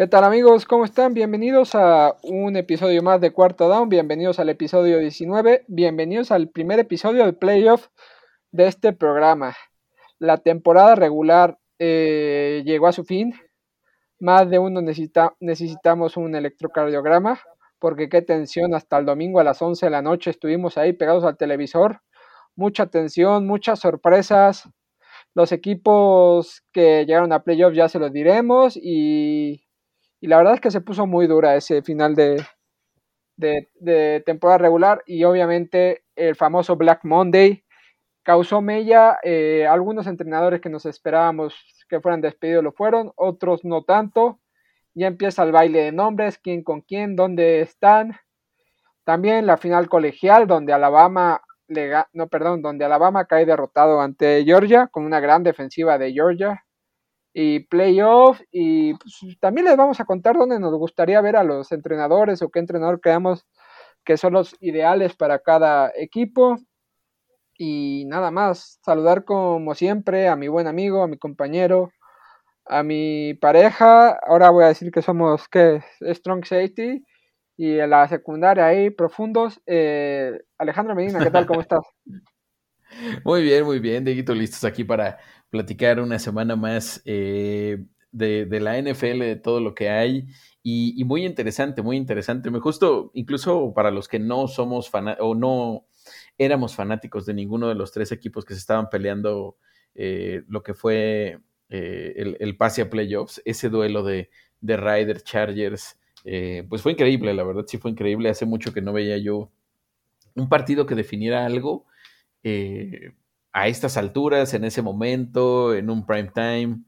¿Qué tal amigos? ¿Cómo están? Bienvenidos a un episodio más de Cuarto Down, bienvenidos al episodio 19, bienvenidos al primer episodio del playoff de este programa. La temporada regular eh, llegó a su fin, más de uno necesita, necesitamos un electrocardiograma, porque qué tensión, hasta el domingo a las 11 de la noche estuvimos ahí pegados al televisor, mucha tensión, muchas sorpresas, los equipos que llegaron a playoff ya se los diremos y y la verdad es que se puso muy dura ese final de, de, temporada regular y obviamente el famoso Black Monday causó mella. Eh, algunos entrenadores que nos esperábamos que fueran despedidos lo fueron, otros no tanto. Ya empieza el baile de nombres, quién con quién, dónde están. También la final colegial donde Alabama le, no, perdón, donde Alabama cae derrotado ante Georgia con una gran defensiva de Georgia y playoff y pues, también les vamos a contar dónde nos gustaría ver a los entrenadores o qué entrenador creamos que son los ideales para cada equipo. Y nada más, saludar como siempre a mi buen amigo, a mi compañero, a mi pareja. Ahora voy a decir que somos ¿qué? Strong Safety y en la secundaria ahí profundos. Eh, Alejandro Medina, ¿qué tal? ¿Cómo estás? Muy bien, muy bien, Dieguito, listos aquí para platicar una semana más eh, de, la NFL, de todo lo que hay. Y, muy interesante, muy interesante. Me justo, incluso para los que no somos o no éramos fanáticos de ninguno de los tres equipos que se estaban peleando eh, lo que fue eh, el, el, pase a playoffs, ese duelo de, de Ryder Chargers, pues fue increíble, la verdad sí fue increíble. Hace mucho que no veía yo un partido que definiera algo a estas alturas, en ese momento, en un prime time.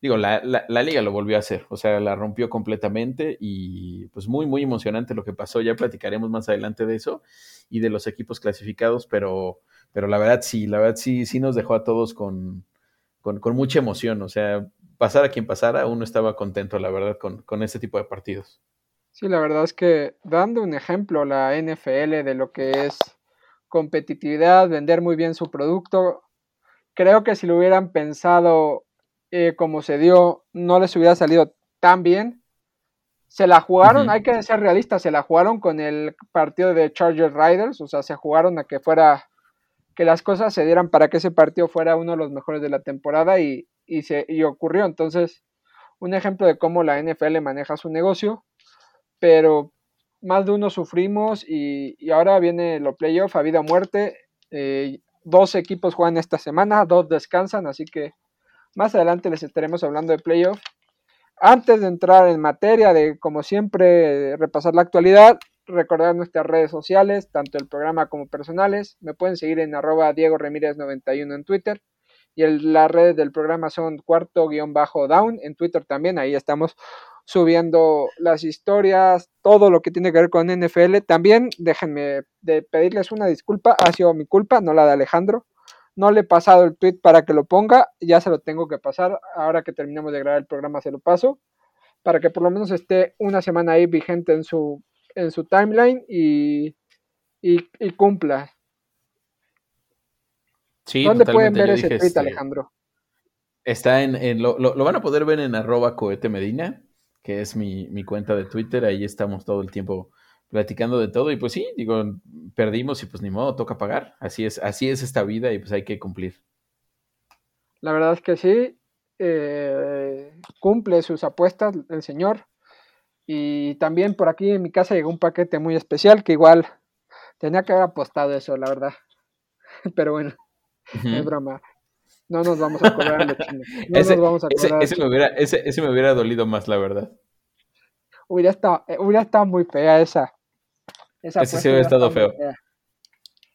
Digo, la, la, liga lo volvió a hacer, o sea, la rompió completamente y pues muy, muy emocionante lo que pasó. Ya platicaremos más adelante de eso y de los equipos clasificados, pero, pero la verdad sí, la verdad sí, sí nos dejó a todos con, con, con mucha emoción. O sea, pasar a quien pasara, uno estaba contento, la verdad, con, con este tipo de partidos. Sí, la verdad es que dando un ejemplo la NFL de lo que es competitividad, vender muy bien su producto. Creo que si lo hubieran pensado eh, como se dio, no les hubiera salido tan bien. Se la jugaron, hay que ser realistas, se la jugaron con el partido de Charger Riders, o sea, se jugaron a que fuera, que las cosas se dieran para que ese partido fuera uno de los mejores de la temporada y, y, se, y ocurrió. Entonces, un ejemplo de cómo la NFL maneja su negocio, pero más de uno sufrimos y, ahora viene lo playoff a vida o muerte. Eh, dos equipos juegan esta semana, dos descansan, así que más adelante les estaremos hablando de playoff. Antes de entrar en materia de, como siempre, repasar la actualidad, recordar nuestras redes sociales, tanto el programa como personales. Me pueden seguir en arroba Diego Ramírez 91 en Twitter. Y las redes del programa son cuarto-down en Twitter también. Ahí estamos subiendo las historias, todo lo que tiene que ver con NFL. También déjenme de pedirles una disculpa, ha sido mi culpa, no la de Alejandro. No le he pasado el tweet para que lo ponga, ya se lo tengo que pasar. Ahora que terminemos de grabar el programa se lo paso, para que por lo menos esté una semana ahí vigente en su, en su timeline y, y, cumpla. Sí, ¿Dónde pueden ver ese tweet, este, Alejandro? Está en, lo, lo, van a poder ver en arroba cohete medina que es mi, mi, cuenta de Twitter. Ahí estamos todo el tiempo platicando de todo. Y pues sí, digo, perdimos y pues ni modo, toca pagar. Así es, así es esta vida y pues hay que cumplir. La verdad es que sí, eh, cumple sus apuestas el señor. Y también por aquí en mi casa llegó un paquete muy especial que igual tenía que haber apostado eso, la verdad. Pero bueno, es broma. No nos vamos a cobrar los chinos. No ese, nos vamos a cobrar ese, me hubiera, ese, ese, me hubiera dolido más, la verdad. Hubiera estado, eh, hubiera estado muy fea esa. esa ese sí hubiera estado feo.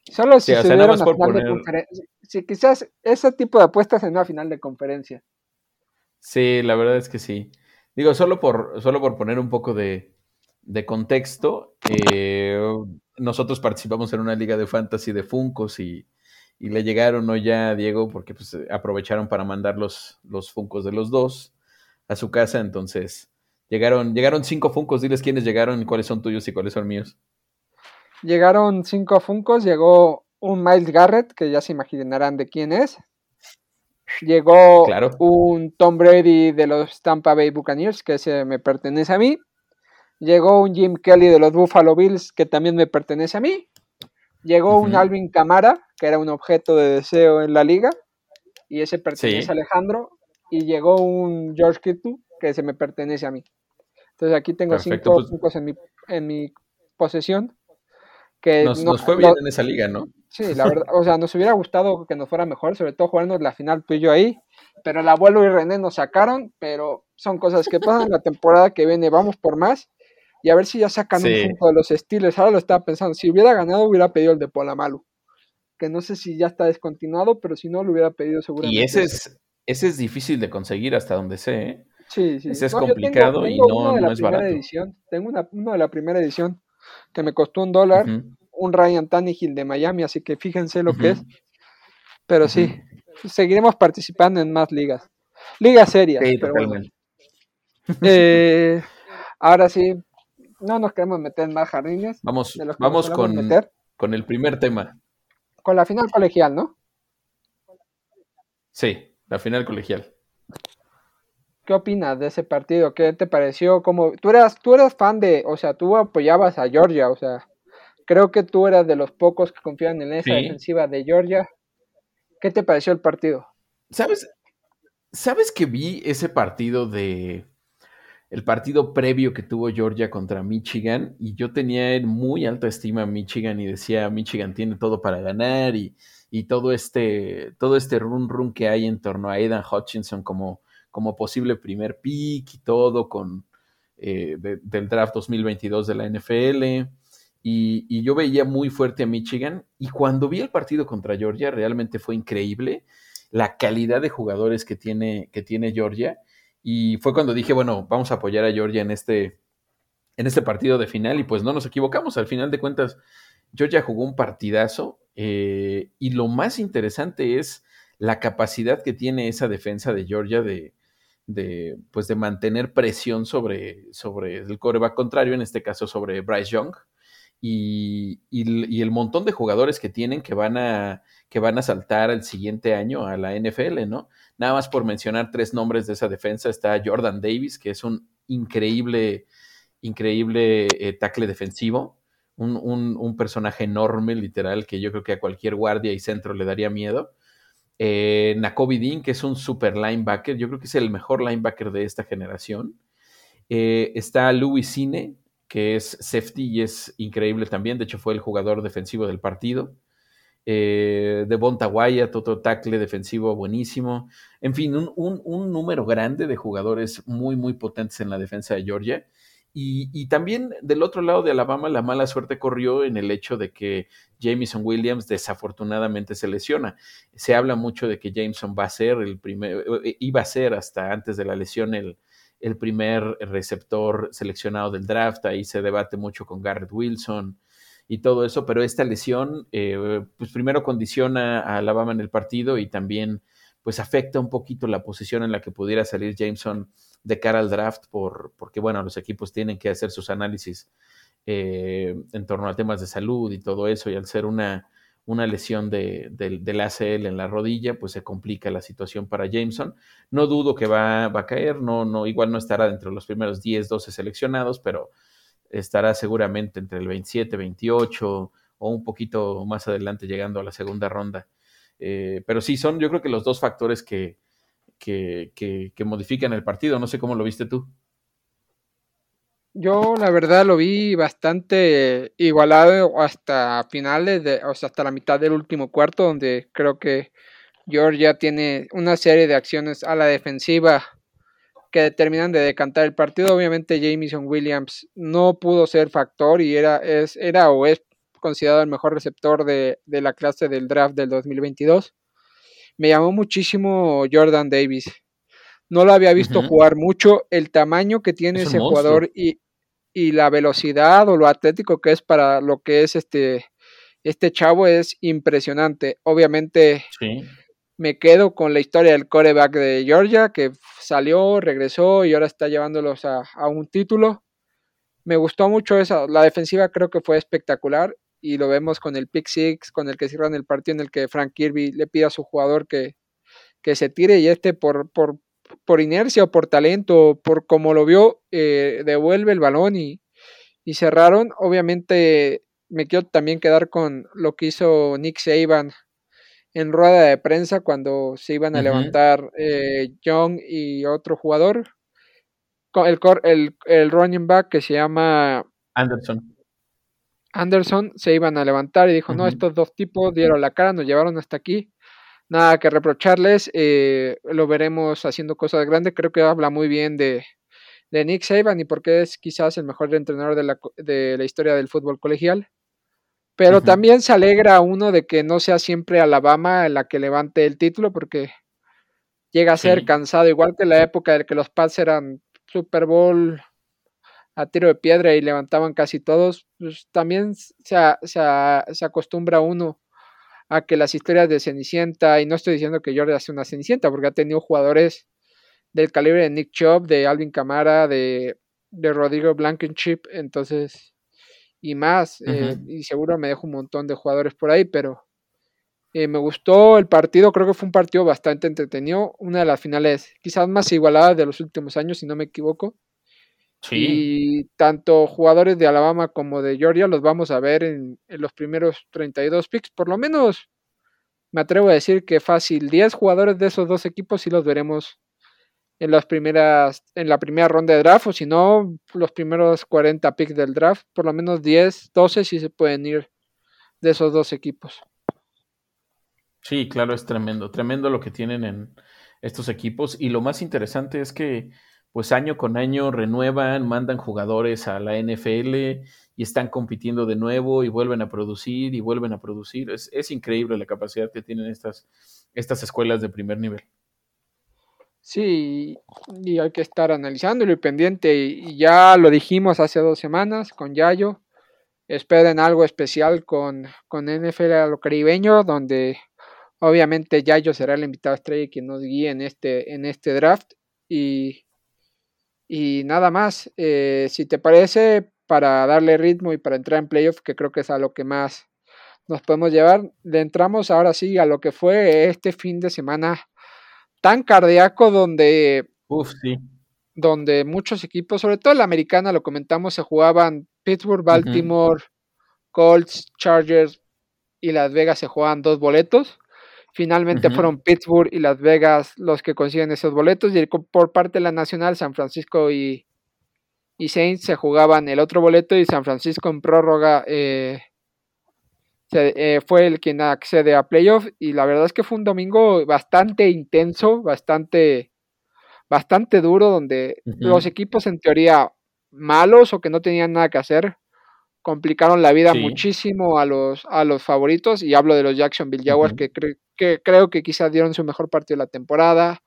Solo si sí, se hubiera una final de conferencia. Si quizás ese tipo de apuestas en una final de conferencia. Sí, la verdad es que sí. Digo, solo por, solo por poner un poco de, de contexto, eh, nosotros participamos en una liga de fantasy de Funcos y y le llegaron ¿no? ya a Diego porque pues, aprovecharon para mandar los, los Funcos de los dos a su casa. Entonces, llegaron, llegaron cinco Funcos. Diles quiénes llegaron cuáles son tuyos y cuáles son míos. Llegaron cinco Funcos. Llegó un Miles Garrett, que ya se imaginarán de quién es. Llegó un Tom Brady de los Tampa Bay Buccaneers, que ese me pertenece a mí. Llegó un Jim Kelly de los Buffalo Bills, que también me pertenece a mí. Llegó un Alvin Camara, que era un objeto de deseo en la liga, y ese pertenece a Alejandro. Y llegó un George Kittle, que se me pertenece a mí. Entonces aquí tengo cinco, pues en, mi, en mi posesión. Que nos, fue bien en esa liga, ¿no? Sí, la verdad, o sea, nos hubiera gustado que nos fuera mejor, sobre todo jugando la final tú y yo ahí, pero el abuelo y René nos sacaron, pero son cosas que pasan la temporada que viene, vamos por más y a ver si ya sacan un punto de los estilos. Ahora lo estaba pensando, si hubiera ganado hubiera pedido el de Polamalu, que no sé si ya está descontinuado, pero si no lo hubiera pedido seguramente. Y ese es, ese es difícil de conseguir hasta donde sé, ¿eh? Sí, sí. Ese es complicado y no, no es barato. Edición. Tengo una, uno de la primera edición que me costó un dólar un Ryan Tannehill de Miami, así que fíjense lo que es. Pero sí, seguiremos participando en más ligas. Ligas serias. Eh, ahora sí, no nos queremos meter en más jardines. Vamos, vamos con, con el primer tema. Con la final colegial, ¿no? Sí, la final colegial. ¿Qué opinas de ese partido? ¿Qué te pareció? Como tú eras, tú eras fan de, o sea, tú apoyabas a Georgia, o sea, Creo que tú eras de los pocos que confían en esa defensiva de Georgia. ¿Qué te pareció el partido? ¿Sabes? ¿Sabes que vi ese partido de el partido previo que tuvo Georgia contra Michigan y yo tenía en muy alta estima a Michigan y decía Michigan tiene todo para ganar y, todo este todo este run run que hay en torno a Aidan Hutchinson como, como posible primer pick y todo con eh, del draft 2022 de la NFL y, yo veía muy fuerte a Michigan y cuando vi el partido contra Georgia realmente fue increíble la calidad de jugadores que tiene, que tiene Georgia y fue cuando dije, bueno, vamos a apoyar a Georgia en este, en este partido de final y pues no nos equivocamos, al final de cuentas Georgia jugó un partidazo eh, y lo más interesante es la capacidad que tiene esa defensa de Georgia de, de, pues de mantener presión sobre, sobre el coreback contrario, en este caso sobre Bryce Young y, el montón de jugadores que tienen que van a que van a saltar el siguiente año a la NFL, ¿no? Nada más por mencionar tres nombres de esa defensa está Jordan Davis, que es un increíble, increíble eh, tackle defensivo, un, un, personaje enorme, literal, que yo creo que a cualquier guardia y centro le daría miedo. Eh, Dean, que es un super linebacker, yo creo que es el mejor linebacker de esta generación. Eh, está Louis Cine, que es safety y es increíble también. De hecho, fue el jugador defensivo del partido. Eh, de Bontaguaya, Toto Tackle defensivo buenísimo. En fin, un, número grande de jugadores muy, muy potentes en la defensa de Georgia. Y, también del otro lado de Alabama, la mala suerte corrió en el hecho de que Jameson Williams desafortunadamente se lesiona. Se habla mucho de que Jameson va a ser el primer, eh, iba a ser hasta antes de la lesión el, el primer receptor seleccionado del draft, ahí se debate mucho con Garrett Wilson y todo eso, pero esta lesión, eh, pues primero condiciona a Alabama en el partido y también pues afecta un poquito la posición en la que pudiera salir Jameson de cara al draft, por, porque bueno, los equipos tienen que hacer sus análisis eh, en torno a temas de salud y todo eso, y al ser una, una lesión de, del ACL en la rodilla, pues se complica la situación para Jameson. No dudo que va, va, a caer, no, no, igual no estará dentro de los primeros 10, 12 seleccionados, pero estará seguramente entre el 27, 28 o un poquito más adelante llegando a la segunda ronda. Eh, pero sí, son yo creo que los dos factores que, que, que modifican el partido. No sé cómo lo viste tú. Yo la verdad lo vi bastante igualado hasta finales, de, o sea, hasta la mitad del último cuarto, donde creo que Georgia tiene una serie de acciones a la defensiva que determinan de decantar el partido. Obviamente Jameson Williams no pudo ser factor y era, es, era o es considerado el mejor receptor de, de la clase del draft del 2022. Me llamó muchísimo Jordan Davis. No lo había visto jugar mucho. El tamaño que tiene ese jugador y, y la velocidad o lo atlético que es para lo que es este, este chavo es impresionante. Obviamente me quedo con la historia del coreback de Georgia que salió, regresó y ahora está llevándolos a, un título. Me gustó mucho esa, la defensiva creo que fue espectacular y lo vemos con el pick six, con el que cierran el partido en el que Frank Kirby le pide a su jugador que, que se tire y este por, por, por inercia o por talento, por como lo vio, eh, devuelve el balón y, y cerraron. Obviamente me quiero también quedar con lo que hizo Nick Saban en rueda de prensa cuando se iban a levantar eh, Young y otro jugador. El, el, el running back que se llama Anderson. Anderson se iban a levantar y dijo, no, estos dos tipos dieron la cara, nos llevaron hasta aquí, nada que reprocharles, eh, lo veremos haciendo cosas grandes, creo que habla muy bien de, de Nick Saban y porque es quizás el mejor entrenador de la, de la historia del fútbol colegial. Pero también se alegra uno de que no sea siempre Alabama la que levante el título, porque llega a ser cansado, igual que la época de que los Pats eran Super Bowl a tiro de piedra y levantaban casi todos, pues también se, se, acostumbra uno a que las historias de Cenicienta, y no estoy diciendo que Jordan sea una Cenicienta, porque ha tenido jugadores del calibre de Nick Chubb, de Alvin Camara, de, de Rodrigo Blankenship, entonces y más. Eh, y seguro me dejo un montón de jugadores por ahí, pero eh, me gustó el partido. Creo que fue un partido bastante entretenido. Una de las finales quizás más igualadas de los últimos años, si no me equivoco. Sí. Y tanto jugadores de Alabama como de Georgia los vamos a ver en, en los primeros 32 picks. Por lo menos me atrevo a decir que fácil. 10 jugadores de esos dos equipos sí los veremos en las primeras, en la primera ronda de draft, o si no, los primeros 40 picks del draft, por lo menos 10, 12 sí se pueden ir de esos dos equipos. Sí, claro, es tremendo, tremendo lo que tienen en estos equipos. Y lo más interesante es que, pues año con año renuevan, mandan jugadores a la NFL y están compitiendo de nuevo y vuelven a producir y vuelven a producir. Es, increíble la capacidad que tienen estas, estas escuelas de primer nivel. Sí, y hay que estar analizándolo y pendiente. Y ya lo dijimos hace dos semanas con Yayo. Esperen algo especial con, con NFL a lo caribeño, donde obviamente Yayo será el invitado estrella quien nos guíe en este, en este draft. Y, y nada más, eh, si te parece, para darle ritmo y para entrar en playoff, que creo que es a lo que más nos podemos llevar, le entramos ahora sí a lo que fue este fin de semana tan cardíaco donde, donde muchos equipos, sobre todo la americana, lo comentamos, se jugaban Pittsburgh, Baltimore, Colts, Chargers y Las Vegas se jugaban dos boletos. Finalmente fueron Pittsburgh y Las Vegas los que consiguen esos boletos. Y por parte de la Nacional, San Francisco y, y Saints se jugaban el otro boleto y San Francisco en prórroga eh, eh, fue el quien accede a playoff y la verdad es que fue un domingo bastante intenso, bastante, bastante duro, donde los equipos en teoría malos o que no tenían nada que hacer complicaron la vida muchísimo a los, a los favoritos y hablo de los Jacksonville Jaguars que, que, creo que quizás dieron su mejor partido de la temporada.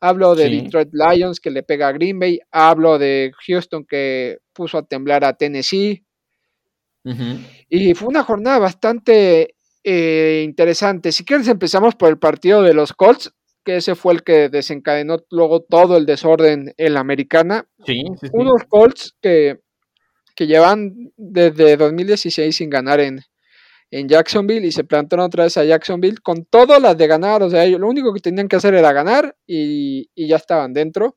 Hablo de Detroit Lions que le pega a Green Bay. Hablo de Houston que puso a temblar a Tennessee. Y fue una jornada bastante eh, interesante. Si quieres empezamos por el partido de los Colts, que ese fue el que desencadenó luego todo el desorden en la americana. Unos Colts que, que llevan desde 2016 sin ganar en, en Jacksonville y se plantaron otra vez a Jacksonville con todas las de ganar. O sea, ellos lo único que tenían que hacer era ganar y, ya estaban dentro.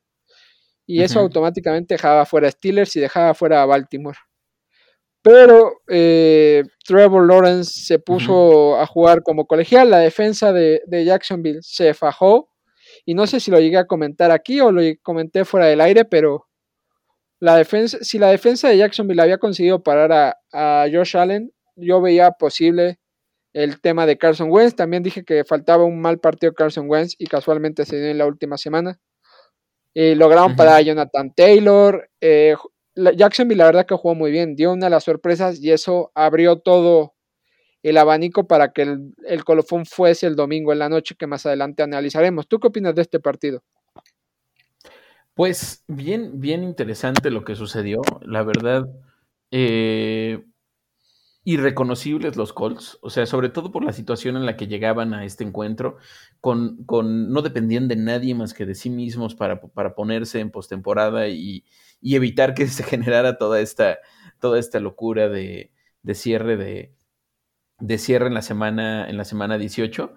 Y eso automáticamente dejaba fuera a Steelers y dejaba fuera a Baltimore. Pero eh, Trevor Lawrence se puso a jugar como colegial. La defensa de, Jacksonville se fajó. Y no sé si lo llegué a comentar aquí o lo comenté fuera del aire, pero la defensa, si la defensa de Jacksonville había conseguido parar a, a Josh Allen, yo veía posible el tema de Carson Wentz. También dije que faltaba un mal partido Carson Wentz y casualmente se dio en la última semana. Eh, lograron parar a Jonathan Taylor. Eh, Jacksonville la verdad que jugó muy bien, dio una de las sorpresas y eso abrió todo el abanico para que el, colofón fuese el domingo en la noche que más adelante analizaremos. ¿Tú qué opinas de este partido? Pues bien, bien interesante lo que sucedió. La verdad, eh, irreconocibles los Colts, o sea, sobre todo por la situación en la que llegaban a este encuentro, con, con no dependían de nadie más que de sí mismos para, para ponerse en postemporada y, y evitar que se generara toda esta, toda esta locura de, de cierre de, de cierre en la semana, en la semana 18.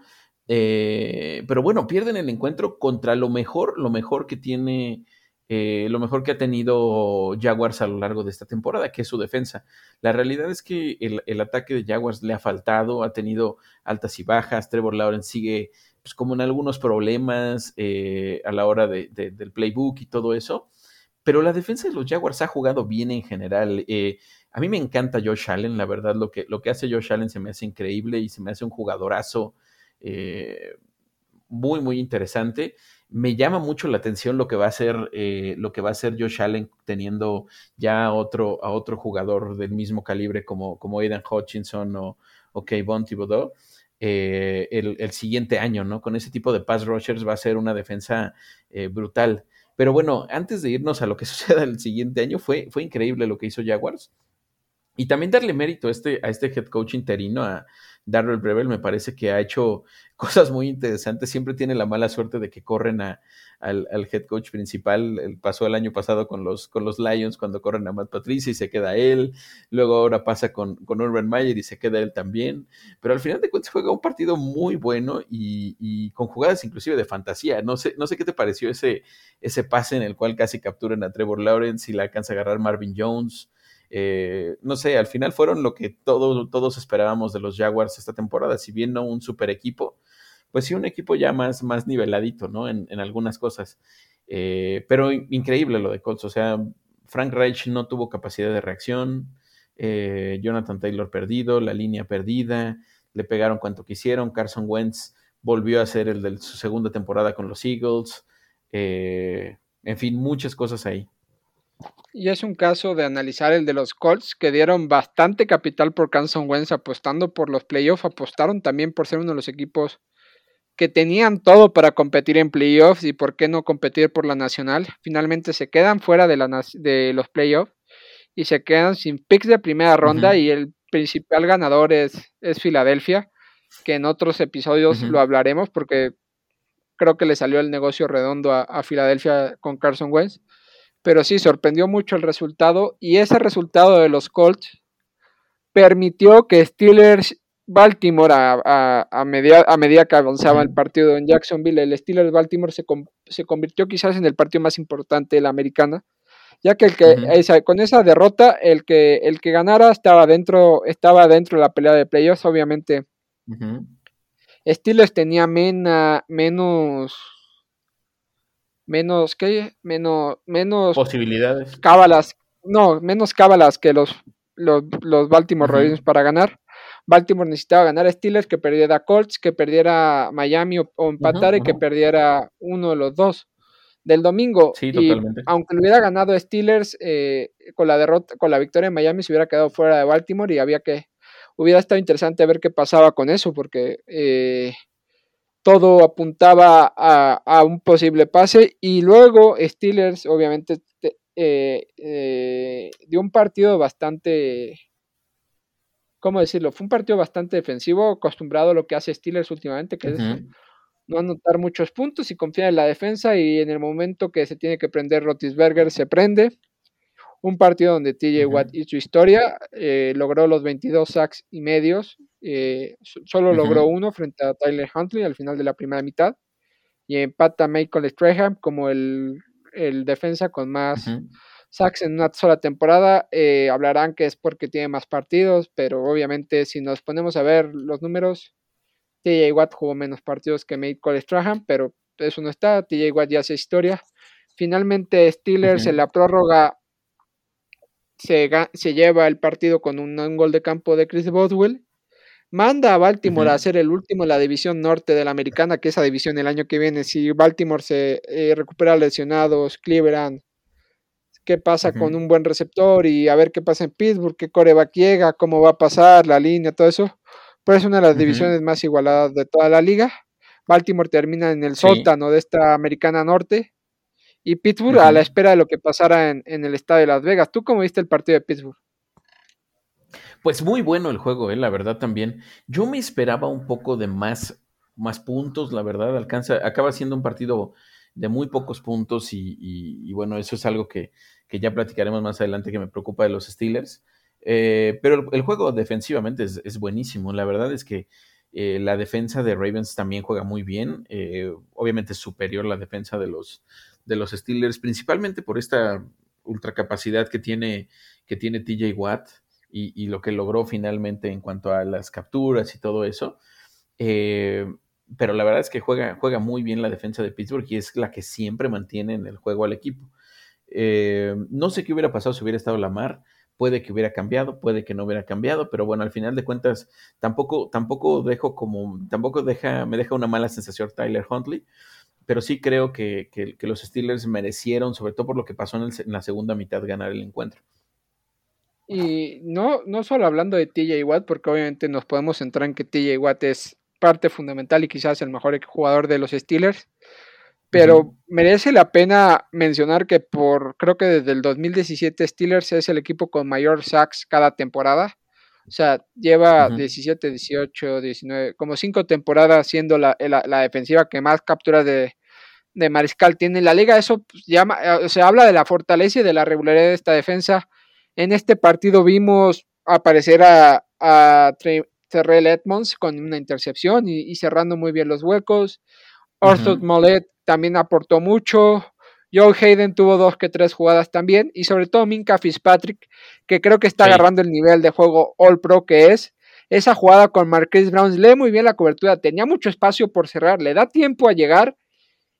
Eh, pero bueno, pierden el encuentro contra lo mejor, lo mejor que tiene, eh, lo mejor que ha tenido Jaguars a lo largo de esta temporada, que es su defensa. La realidad es que el, ataque de Jaguars le ha faltado, ha tenido altas y bajas. Trevor Lawrence sigue pues, como en algunos problemas eh, a la hora del playbook y todo eso. Pero la defensa de los Jaguars ha jugado bien en general. a mí me encanta Josh Allen, la verdad, lo que, lo que hace Josh Allen se me hace increíble y se me hace un jugadorazo eh, muy, muy interesante. Me llama mucho la atención lo que va a hacer, eh, lo que va a hacer Josh Allen teniendo ya otro, a otro jugador del mismo calibre como, como Aidan Hutchinson o, o Kayvon Thibodeau. Eh, el, siguiente año, ¿no? Con ese tipo de pass rushers va a ser una defensa brutal. Pero bueno, antes de irnos a lo que suceda el siguiente año, fue, fue increíble lo que hizo Jaguars. Y también darle mérito a este, a este head coach interino, a, Darrell Brevel me parece que ha hecho cosas muy interesantes. Siempre tiene la mala suerte de que corren a, al, head coach principal. Pasó el año pasado con los, con los Lions cuando corren a Matt Patricia y se queda él. Luego ahora pasa con, con Urban Meyer y se queda él también. Pero al final de cuentas juega un partido muy bueno y, y, con jugadas inclusive de fantasía. No sé, no sé qué te pareció ese, ese pase en el cual casi capturan a Trevor Lawrence y la alcanza a agarrar Marvin Jones. Eh, no sé, al final fueron lo que todos esperábamos de los Jaguars esta temporada, si bien no un super equipo, pues sí un equipo ya más, niveladito, ¿no? En, algunas cosas. Eh, pero increíble lo de Colts, o sea, Frank Reich no tuvo capacidad de reacción, eh, Jonathan Taylor perdido, la línea perdida, le pegaron cuanto quisieron, Carson Wentz volvió a ser el de su segunda temporada con los Eagles, en fin, muchas cosas ahí. Y es un caso de analizar el de los Colts, que dieron bastante capital por Carson Wentz apostando por los playoffs, apostaron también por ser uno de los equipos que tenían todo para competir en playoffs y por qué no competir por la nacional. Finalmente se quedan fuera de, la, de los playoffs y se quedan sin picks de primera ronda y el principal ganador es, es Filadelfia, que en otros episodios lo hablaremos porque creo que le salió el negocio redondo a, a Filadelfia con Carson Wentz. Pero sí, sorprendió mucho el resultado y ese resultado de los Colts permitió que Steelers Baltimore a, a, medida que avanzaba el partido en Jacksonville, el Steelers Baltimore se, se, convirtió quizás en el partido más importante de la americana, ya que, el que con esa derrota el que, el que ganara estaba dentro, estaba dentro de la pelea de playoffs, obviamente. Steelers tenía menos menos que menos menos posibilidades. cábalas no menos cábalas que los los, Baltimore Ravens para ganar. Baltimore necesitaba ganar a Steelers que perdiera Colts que perdiera Miami o, empatar y que perdiera uno de los dos del domingo. Sí, totalmente. aunque lo hubiera ganado Steelers eh, con la derrota con la victoria de Miami se hubiera quedado fuera de Baltimore y había que hubiera estado interesante ver qué pasaba con eso porque eh, todo apuntaba a, un posible pase y luego Steelers obviamente eh, eh, dio un partido bastante, ¿cómo decirlo? Fue un partido bastante defensivo, acostumbrado a lo que hace Steelers últimamente, que es no anotar muchos puntos y confiar en la defensa y en el momento que se tiene que prender Rotisberger se prende un partido donde TJ Watt hizo historia, eh, logró los 22 sacks y medios, eh, solo logró uno frente a Tyler Huntley al final de la primera mitad, y empata Michael Strahan como el, defensa con más sacks en una sola temporada. Eh, hablarán que es porque tiene más partidos, pero obviamente si nos ponemos a ver los números, TJ Watt jugó menos partidos que Michael Strahan, pero eso no está, TJ Watt ya hace historia. Finalmente Steelers en la prórroga se, lleva el partido con un, gol de campo de Chris Boswell. Manda a Baltimore a ser el último en la división norte de la americana, que esa división el año que viene, si Baltimore se eh, recupera lesionados, Cleveland, qué pasa con un buen receptor y a ver qué pasa en Pittsburgh, qué coreback llega, cómo va a pasar, la línea, todo eso. Pero es una de las divisiones más igualadas de toda la liga. Baltimore termina en el sótano de esta americana norte y Pittsburgh a la espera de lo que pasara en, el estadio de Las Vegas. ¿Tú cómo viste el partido de Pittsburgh? Pues muy bueno el juego, eh, la verdad también. Yo me esperaba un poco de más, más puntos, la verdad. Alcanza, acaba siendo un partido de muy pocos puntos y, bueno, eso es algo que, ya platicaremos más adelante que me preocupa de los Steelers. Eh, pero el, juego defensivamente es, buenísimo. La verdad es que Eh, la defensa de Ravens también juega muy bien. Obviamente es superior la defensa de los, de los Steelers, principalmente por esta ultracapacidad que tiene, que tiene TJ Watt y, lo que logró finalmente en cuanto a las capturas y todo eso. Eh, pero la verdad es que juega, juega muy bien la defensa de Pittsburgh y es la que siempre mantiene en el juego al equipo. no sé qué hubiera pasado si hubiera estado Lamar puede que hubiera cambiado, puede que no hubiera cambiado, pero bueno, al final de cuentas tampoco, tampoco dejo como, tampoco deja, me deja una mala sensación Tyler Huntley, pero sí creo que, los Steelers merecieron, sobre todo por lo que pasó en, la segunda mitad, ganar el encuentro. Y no, no solo hablando de TJ Watt, porque obviamente nos podemos centrar en que TJ Watt es parte fundamental y quizás el mejor jugador de los Steelers, pero merece la pena mencionar que por, creo que desde el 2017 Steelers es el equipo con mayor sacks cada temporada. O sea, lleva 17, 18, 19, como cinco temporadas siendo la, defensiva que más capturas de, mariscal tiene en la liga. Eso pues, llama, eh, se habla de la fortaleza y de la regularidad de esta defensa. En este partido vimos aparecer a, a Terrell Edmonds con una intercepción y, cerrando muy bien los huecos. Arthur Mollet también aportó mucho. Joe Hayden tuvo dos que tres jugadas también. Y sobre todo Minka Fitzpatrick, que creo que está agarrando el nivel de juego All Pro que es. Esa jugada con Marquise Brown lee muy bien la cobertura. Tenía mucho espacio por cerrar. Le da tiempo a llegar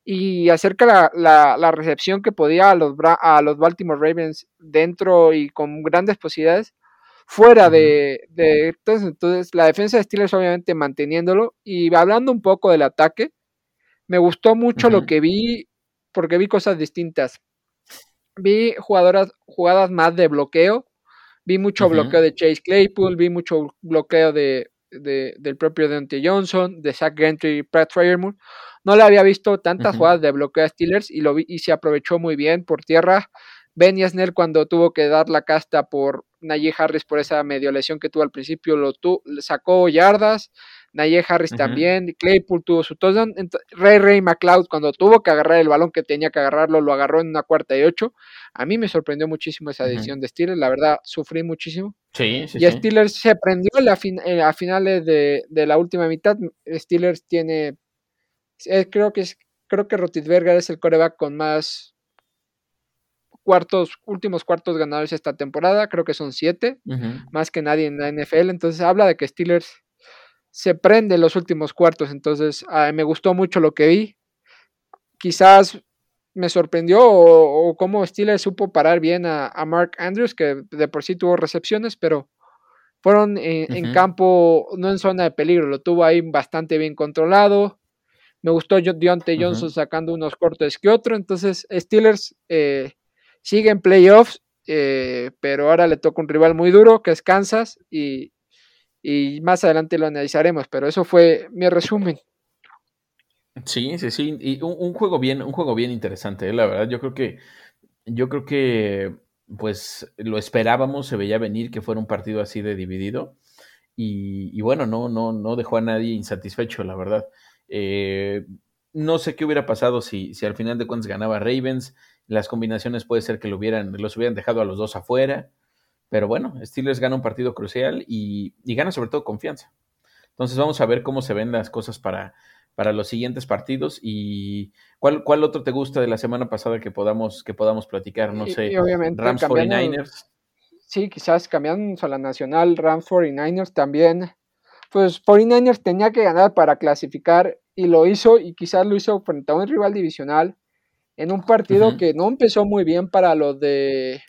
y acerca la, la, recepción que podía a los, a los Baltimore Ravens dentro y con grandes posibilidades fuera de, de entonces, entonces la defensa de Steelers obviamente manteniéndolo y hablando un poco del ataque me gustó mucho lo que vi, porque vi cosas distintas. Vi jugadoras, jugadas más de bloqueo, vi mucho bloqueo de Chase Claypool, vi mucho bloqueo de, del propio Deontay Johnson, de Zach Gentry y Pratt Firemore. No le había visto tantas jugadas de bloqueo a Steelers y, lo vi, y se aprovechó muy bien por tierra. Ben Yasner cuando tuvo que dar la casta por Najee Harris por esa medio lesión que tuvo al principio, lo sacó yardas. Naye Harris también, Claypool tuvo su touchdown, Ray Ray McLeod cuando tuvo que agarrar el balón que tenía que agarrarlo, lo agarró en una cuarta y ocho. A mí me sorprendió muchísimo esa decisión de Steelers, la verdad sufrí muchísimo. Sí, sí, y Steelers se prendió eh, a finales de, la última mitad. Steelers tiene, eh, creo que es, creo que Rotisberger es el coreback con más cuartos, últimos cuartos ganadores esta temporada, creo que son siete, más que nadie en la NFL, entonces habla de que Steelers se prende los últimos cuartos, entonces me gustó mucho lo que vi. Quizás me sorprendió o, cómo Steelers supo parar bien a, Mark Andrews, que de por sí tuvo recepciones, pero fueron en, campo, no en zona de peligro, lo tuvo ahí bastante bien controlado. Me gustó Deontay Johnson sacando unos cortes que otro, entonces Steelers eh, sigue en playoffs, eh, pero ahora le toca un rival muy duro, que es Kansas, y, y más adelante lo analizaremos, pero eso fue mi resumen. Sí, sí, sí, y un, juego bien, un juego bien interesante, ¿eh? la verdad, yo creo que, yo creo que, pues, lo esperábamos, se veía venir que fuera un partido así de dividido, y, bueno, no, no, no dejó a nadie insatisfecho, la verdad. Eh, no sé qué hubiera pasado si, si al final de cuentas ganaba Ravens, las combinaciones puede ser que lo hubieran, los hubieran dejado a los dos afuera, pero bueno, Steelers gana un partido crucial y, gana sobre todo confianza. Entonces vamos a ver cómo se ven las cosas para, para los siguientes partidos y cuál, cuál otro te gusta de la semana pasada que podamos, que podamos platicar, no sé, Rams 49ers. Sí, quizás cambiando a la nacional, Rams 49ers también. Pues 49ers tenía que ganar para clasificar y lo hizo y quizás lo hizo frente a un rival divisional en un partido que no empezó muy bien para los de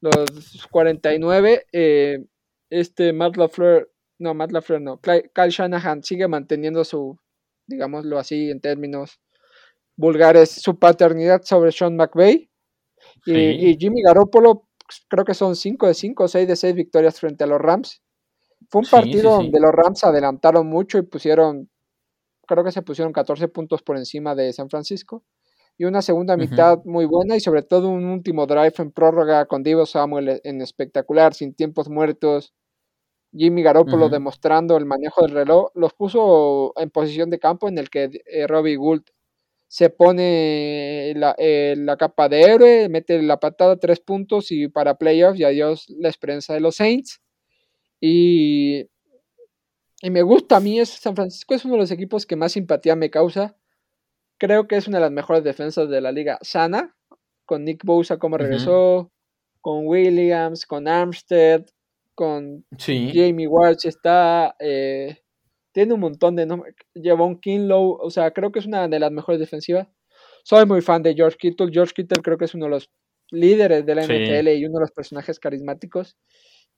los 49, eh, este Matt LaFleur, no, Matt LaFleur no, Kyle Shanahan sigue manteniendo su, digámoslo así en términos vulgares, su paternidad sobre Sean McVay. Y, Jimmy Garoppolo, pues, creo que son 5 de 5 6 de 6 victorias frente a los Rams. Fue un partido donde los Rams adelantaron mucho y pusieron, creo que se pusieron 14 puntos por encima de San Francisco y una segunda mitad muy buena y sobre todo un último drive en prórroga con Divo Samuel en espectacular, sin tiempos muertos. Jimmy Garoppolo demostrando el manejo del reloj, los puso en posición de campo en el que eh, Robbie Gould se pone la, eh, la, capa de héroe, mete la patada tres puntos y para playoffs y adiós la esperanza de los Saints. Y y me gusta a mí, es, San Francisco es uno de los equipos que más simpatía me causa. Creo que es una de las mejores defensas de la liga sana, con Nick Bosa como regresó, con Williams, con Armstead, con Jamie Walsh está, eh, tiene un montón de nombres, lleva un Kinlow, o sea, creo que es una de las mejores defensivas. Soy muy fan de George Kittle, George Kittle creo que es uno de los líderes de la NFL y uno de los personajes carismáticos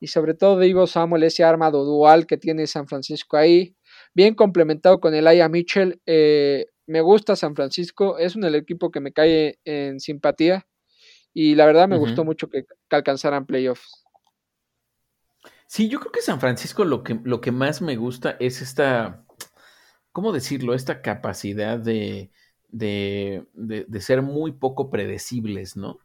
y sobre todo de Ivo Samuel, ese armado dual que tiene San Francisco ahí, bien complementado con el Aya Mitchell. Eh, me gusta San Francisco, es un equipo que me cae en simpatía y la verdad me gustó mucho que, alcanzaran playoffs. Sí, yo creo que San Francisco lo que, lo que más me gusta es esta, ¿cómo decirlo? Esta capacidad de, de, de ser muy poco predecibles, ¿no?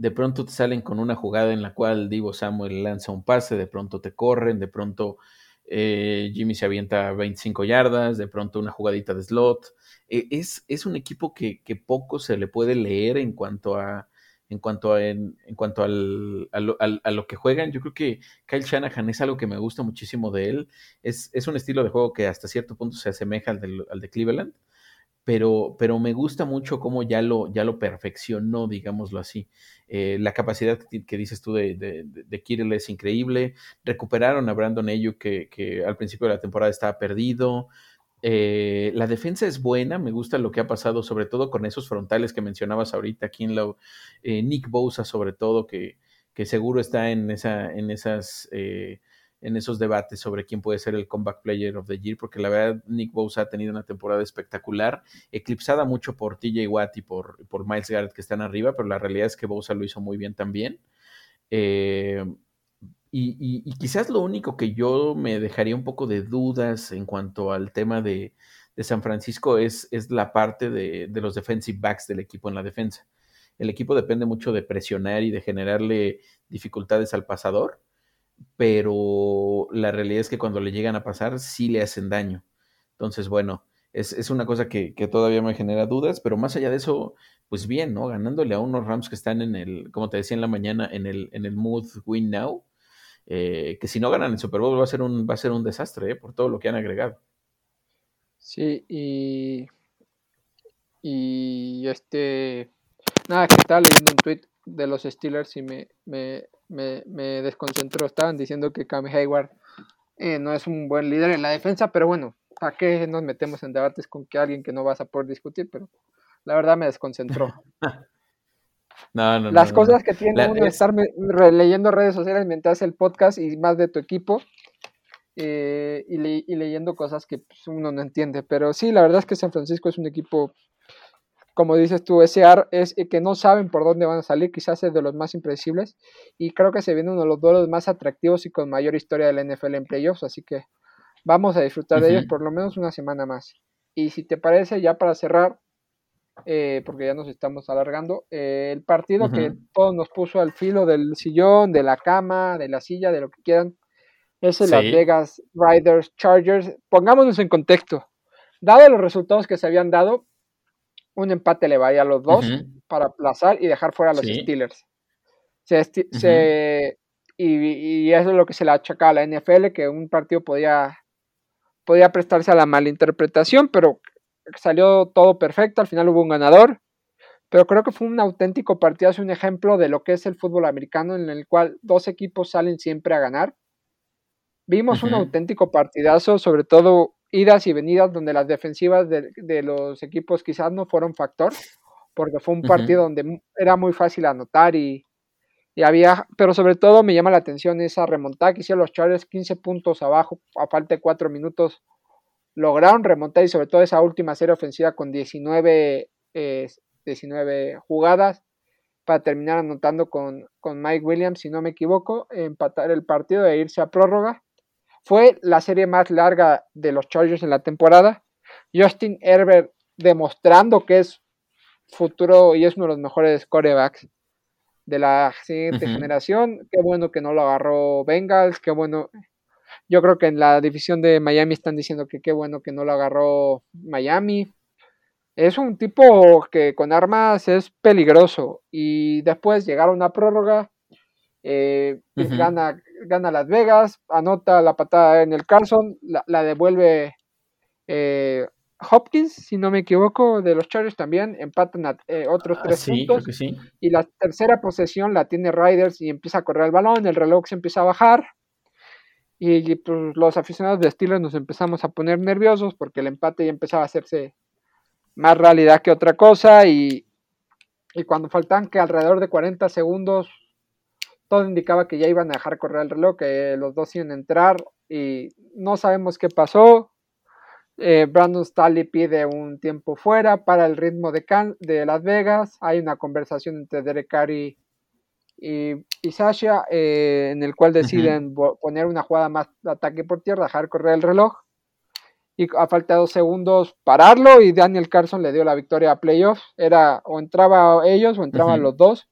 de pronto te salen con una jugada en la cual Divo Samuel lanza un pase, de pronto te corren, de pronto eh, Jimmy se avienta 25 yardas, de pronto una jugadita de slot. E, es, es, un equipo que, poco se le puede leer en cuanto a en cuanto a, en, cuanto al, a, lo, que juegan. Yo creo que Kyle Shanahan es algo que me gusta muchísimo de él. Es, es un estilo de juego que hasta cierto punto se asemeja al, al de Cleveland pero, pero me gusta mucho cómo ya lo, ya lo perfeccionó, digámoslo así. Eh, la capacidad que, dices tú de, de, de, Kirill es increíble. Recuperaron a Brandon Ayuk, que, que al principio de la temporada estaba perdido. Eh, la defensa es buena, me gusta lo que ha pasado, sobre todo con esos frontales que mencionabas ahorita, Kinlow, eh, Nick Bosa, sobre todo, que, que seguro está en, esa, en esas en esos debates sobre quién puede ser el comeback player of the year, porque la verdad Nick Bosa ha tenido una temporada espectacular, eclipsada mucho por TJ Watt y por, por Miles Garrett que están arriba, pero la realidad es que Bosa lo hizo muy bien también. Eh, y, quizás lo único que yo me dejaría un poco de dudas en cuanto al tema de, San Francisco es, es la parte de, de, los defensive backs del equipo en la defensa. El equipo depende mucho de presionar y de generarle dificultades al pasador pero la realidad es que cuando le llegan a pasar sí le hacen daño. Entonces, bueno, es, una cosa que, todavía me genera dudas, pero más allá de eso, pues bien, ¿no? Ganándole a unos Rams que están en el, como te decía en la mañana, en el, en el mood win now, eh, que si no ganan el Super Bowl va a ser un, va a ser un desastre, ¿eh? Por todo lo que han agregado. Sí, y, y este, nada, que estaba leyendo un tweet de los Steelers y me, me, me, me desconcentró. Estaban diciendo que Cam Hayward eh, no es un buen líder en la defensa, pero bueno, ¿para qué nos metemos en debates con que alguien que no vas a poder discutir? Pero la verdad me desconcentró. no, no, Las cosas que tiene uno de estar leyendo redes sociales mientras el podcast y más de tu equipo. Eh, y, y, leyendo cosas que pues, uno no entiende. Pero sí, la verdad es que San Francisco es un equipo como dices tú, ese AR es que no saben por dónde van a salir, quizás es de los más impredecibles, y creo que se viene uno de los duelos más atractivos y con mayor historia del NFL en playoffs, así que vamos a disfrutar de ellos por lo menos una semana más. Y si te parece, ya para cerrar, eh, porque ya nos estamos alargando, eh, el partido que todos nos puso al filo del sillón, de la cama, de la silla, de lo que quieran, es el Las Vegas Riders Chargers. Pongámonos en contexto. Dado los resultados que se habían dado, un empate le vaya a los dos para aplazar y dejar fuera a los Steelers. y, eso es lo que se le achaca a la NFL, que un partido podía, podía prestarse a la malinterpretación, pero salió todo perfecto, al final hubo un ganador. Pero creo que fue un auténtico partido, es un ejemplo de lo que es el fútbol americano, en el cual dos equipos salen siempre a ganar. Vimos un auténtico partidazo, sobre todo idas y venidas donde las defensivas de, los equipos quizás no fueron factor, porque fue un partido donde era muy fácil anotar y, había, pero sobre todo me llama la atención esa remontada que hicieron los Chargers 15 puntos abajo a falta de 4 minutos. Lograron remontar y sobre todo esa última serie ofensiva con 19, 19 jugadas para terminar anotando con, con Mike Williams, si no me equivoco, empatar el partido e irse a prórroga. Fue la serie más larga de los Chargers en la temporada. Justin Herbert demostrando que es futuro y es uno de los mejores corebacks de la siguiente generación. Qué bueno que no lo agarró Bengals, qué bueno. Yo creo que en la división de Miami están diciendo que qué bueno que no lo agarró Miami. Es un tipo que con armas es peligroso y después llegaron a una prórroga Eh, gana, gana Las Vegas, anota la patada en el Carson, la, devuelve eh, Hopkins, si no me equivoco, de los Chargers también, empatan eh, otros ah, tres puntos. Y la tercera posesión la tiene Riders y empieza a correr el balón, el reloj se empieza a bajar. Y, pues, los aficionados de Steelers nos empezamos a poner nerviosos porque el empate ya empezaba a hacerse más realidad que otra cosa. Y, y cuando faltan que alrededor de 40 segundos todo indicaba que ya iban a dejar correr el reloj, que los dos iban a entrar y no sabemos qué pasó. Eh, Brandon Staley pide un tiempo fuera para el ritmo de, de Las Vegas. Hay una conversación entre Derek Carr y, Sasha eh, en el cual deciden poner una jugada más de ataque por tierra, dejar correr el reloj. Y a falta de dos segundos pararlo y Daniel Carson le dio la victoria a playoffs. Era o entraba ellos o entraban los dos.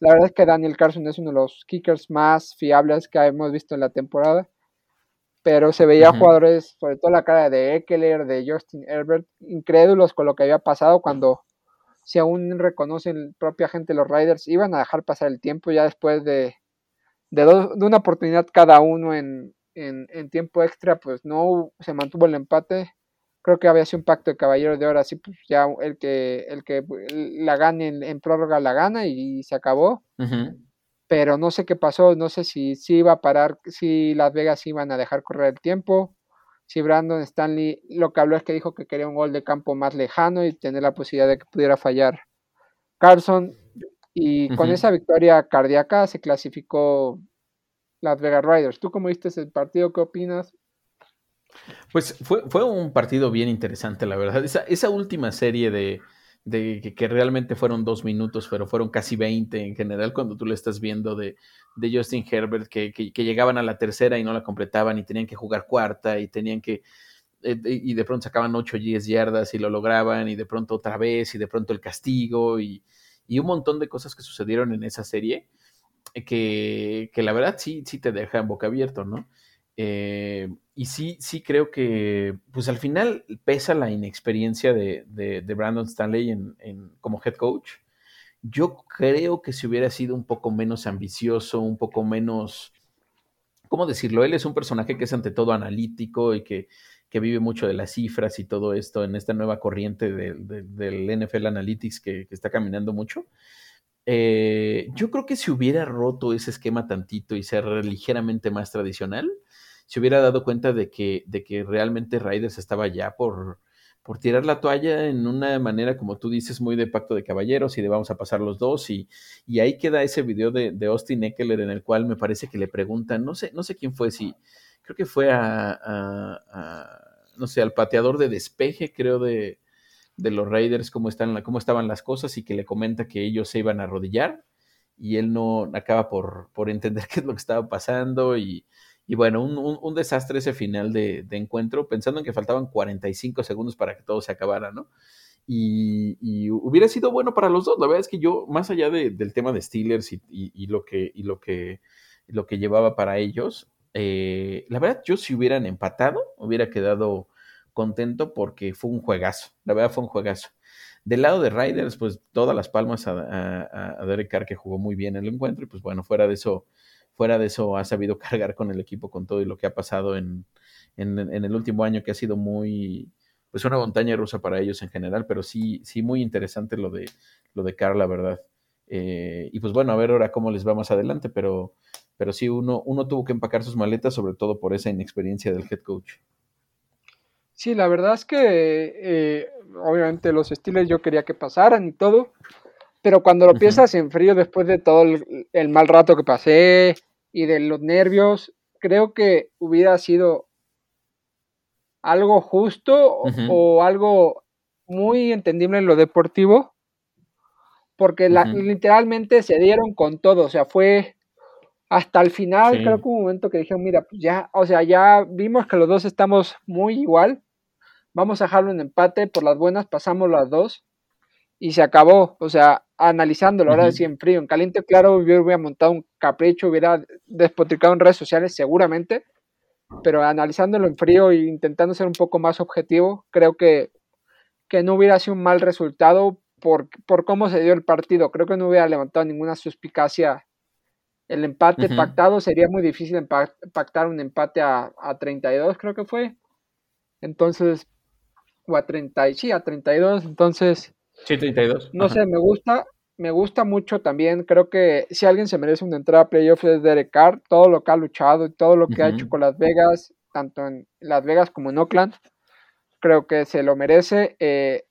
La verdad es que Daniel Carson es uno de los kickers más fiables que hemos visto en la temporada. Pero se veía jugadores, sobre todo la cara de Eckler, de Justin Herbert, incrédulos con lo que había pasado cuando, si aún reconocen propia gente los Riders, iban a dejar pasar el tiempo ya después de, de, de una oportunidad cada uno en, en, en, tiempo extra, pues no se mantuvo el empate creo que había sido un pacto de caballeros de ahora sí, pues ya el que, el que la gane en, prórroga la gana y, se acabó. Pero no sé qué pasó, no sé si, si iba a parar, si Las Vegas iban a dejar correr el tiempo, si Brandon Stanley lo que habló es que dijo que quería un gol de campo más lejano y tener la posibilidad de que pudiera fallar Carson. Y con esa victoria cardíaca se clasificó Las Vegas Riders. ¿Tú cómo viste ese partido? ¿Qué opinas? Pues fue, fue un partido bien interesante, la verdad. Esa, esa última serie de, de que, realmente fueron dos minutos, pero fueron casi 20 en general cuando tú le estás viendo de, de Justin Herbert, que, que, llegaban a la tercera y no la completaban y tenían que jugar cuarta y tenían que... Eh, y de pronto sacaban 8 o 10 yardas y lo lograban y de pronto otra vez y de pronto el castigo y, y un montón de cosas que sucedieron en esa serie que, que la verdad sí, sí te deja en boca abierto, ¿no? Eh, y sí, sí creo que, pues al final pesa la inexperiencia de, de, Brandon Stanley en, como head coach. Yo creo que si hubiera sido un poco menos ambicioso, un poco menos, ¿cómo decirlo? Él es un personaje que es ante todo analítico y que, que vive mucho de las cifras y todo esto en esta nueva corriente del NFL Analytics que, que está caminando mucho. Eh, yo creo que si hubiera roto ese esquema tantito y ser ligeramente más tradicional, se hubiera dado cuenta de que, de que realmente Raiders estaba ya por, por tirar la toalla en una manera, como tú dices, muy de pacto de caballeros y de vamos a pasar los dos. Y, y ahí queda ese video de, de, Austin Eckler en el cual me parece que le preguntan, no sé, no sé quién fue, si creo que fue a, no sé, al pateador de despeje, creo, de, de los Raiders, cómo, están, cómo estaban las cosas y que le comenta que ellos se iban a arrodillar y él no acaba por, por entender qué es lo que estaba pasando y y bueno, un, desastre ese final de, encuentro, pensando en que faltaban 45 segundos para que todo se acabara, ¿no? Y, hubiera sido bueno para los dos. La verdad es que yo, más allá del tema de Steelers y, lo que, y lo, que, lo que llevaba para ellos, eh, la verdad, yo si hubieran empatado, hubiera quedado contento porque fue un juegazo. La verdad fue un juegazo. Del lado de Riders, pues todas las palmas a Derek Carr que jugó muy bien el encuentro y pues bueno, fuera de eso fuera de eso ha sabido cargar con el equipo con todo y lo que ha pasado en, en, el último año que ha sido muy pues una montaña rusa para ellos en general, pero sí, sí muy interesante lo de lo de Carl, la verdad. Eh, y pues bueno, a ver ahora cómo les va más adelante, pero, pero sí uno, uno tuvo que empacar sus maletas, sobre todo por esa inexperiencia del head coach. Sí, la verdad es que eh, obviamente los estilos yo quería que pasaran y todo, pero cuando lo piensas en frío después de todo el, mal rato que pasé y de los nervios, creo que hubiera sido algo justo o, algo muy entendible en lo deportivo, porque literalmente se dieron con todo, o sea, fue hasta el final, creo que un momento que dijeron, mira, pues ya, o sea, ya vimos que los dos estamos muy igual, vamos a dejarlo en empate, por las buenas pasamos las dos y se acabó. O sea, analizándolo, ahora decía en frío, en caliente, claro, yo hubiera montado un capricho, hubiera despotricado en redes sociales seguramente, pero analizándolo en frío e intentando ser un poco más objetivo, creo que, que no hubiera sido un mal resultado por, por cómo se dio el partido. Creo que no hubiera levantado ninguna suspicacia El empate pactado sería muy difícil pactar un empate a, a 32, creo que fue. Entonces, o a 30, sí, a 32, entonces... Sí, 32. No sé, me gusta, me gusta mucho también, creo que si alguien se merece una entrada a playoffs es Derek Carr, todo lo que ha luchado y todo lo que ha hecho con Las Vegas, tanto en Las Vegas como en Oakland, creo que se lo merece. Eh,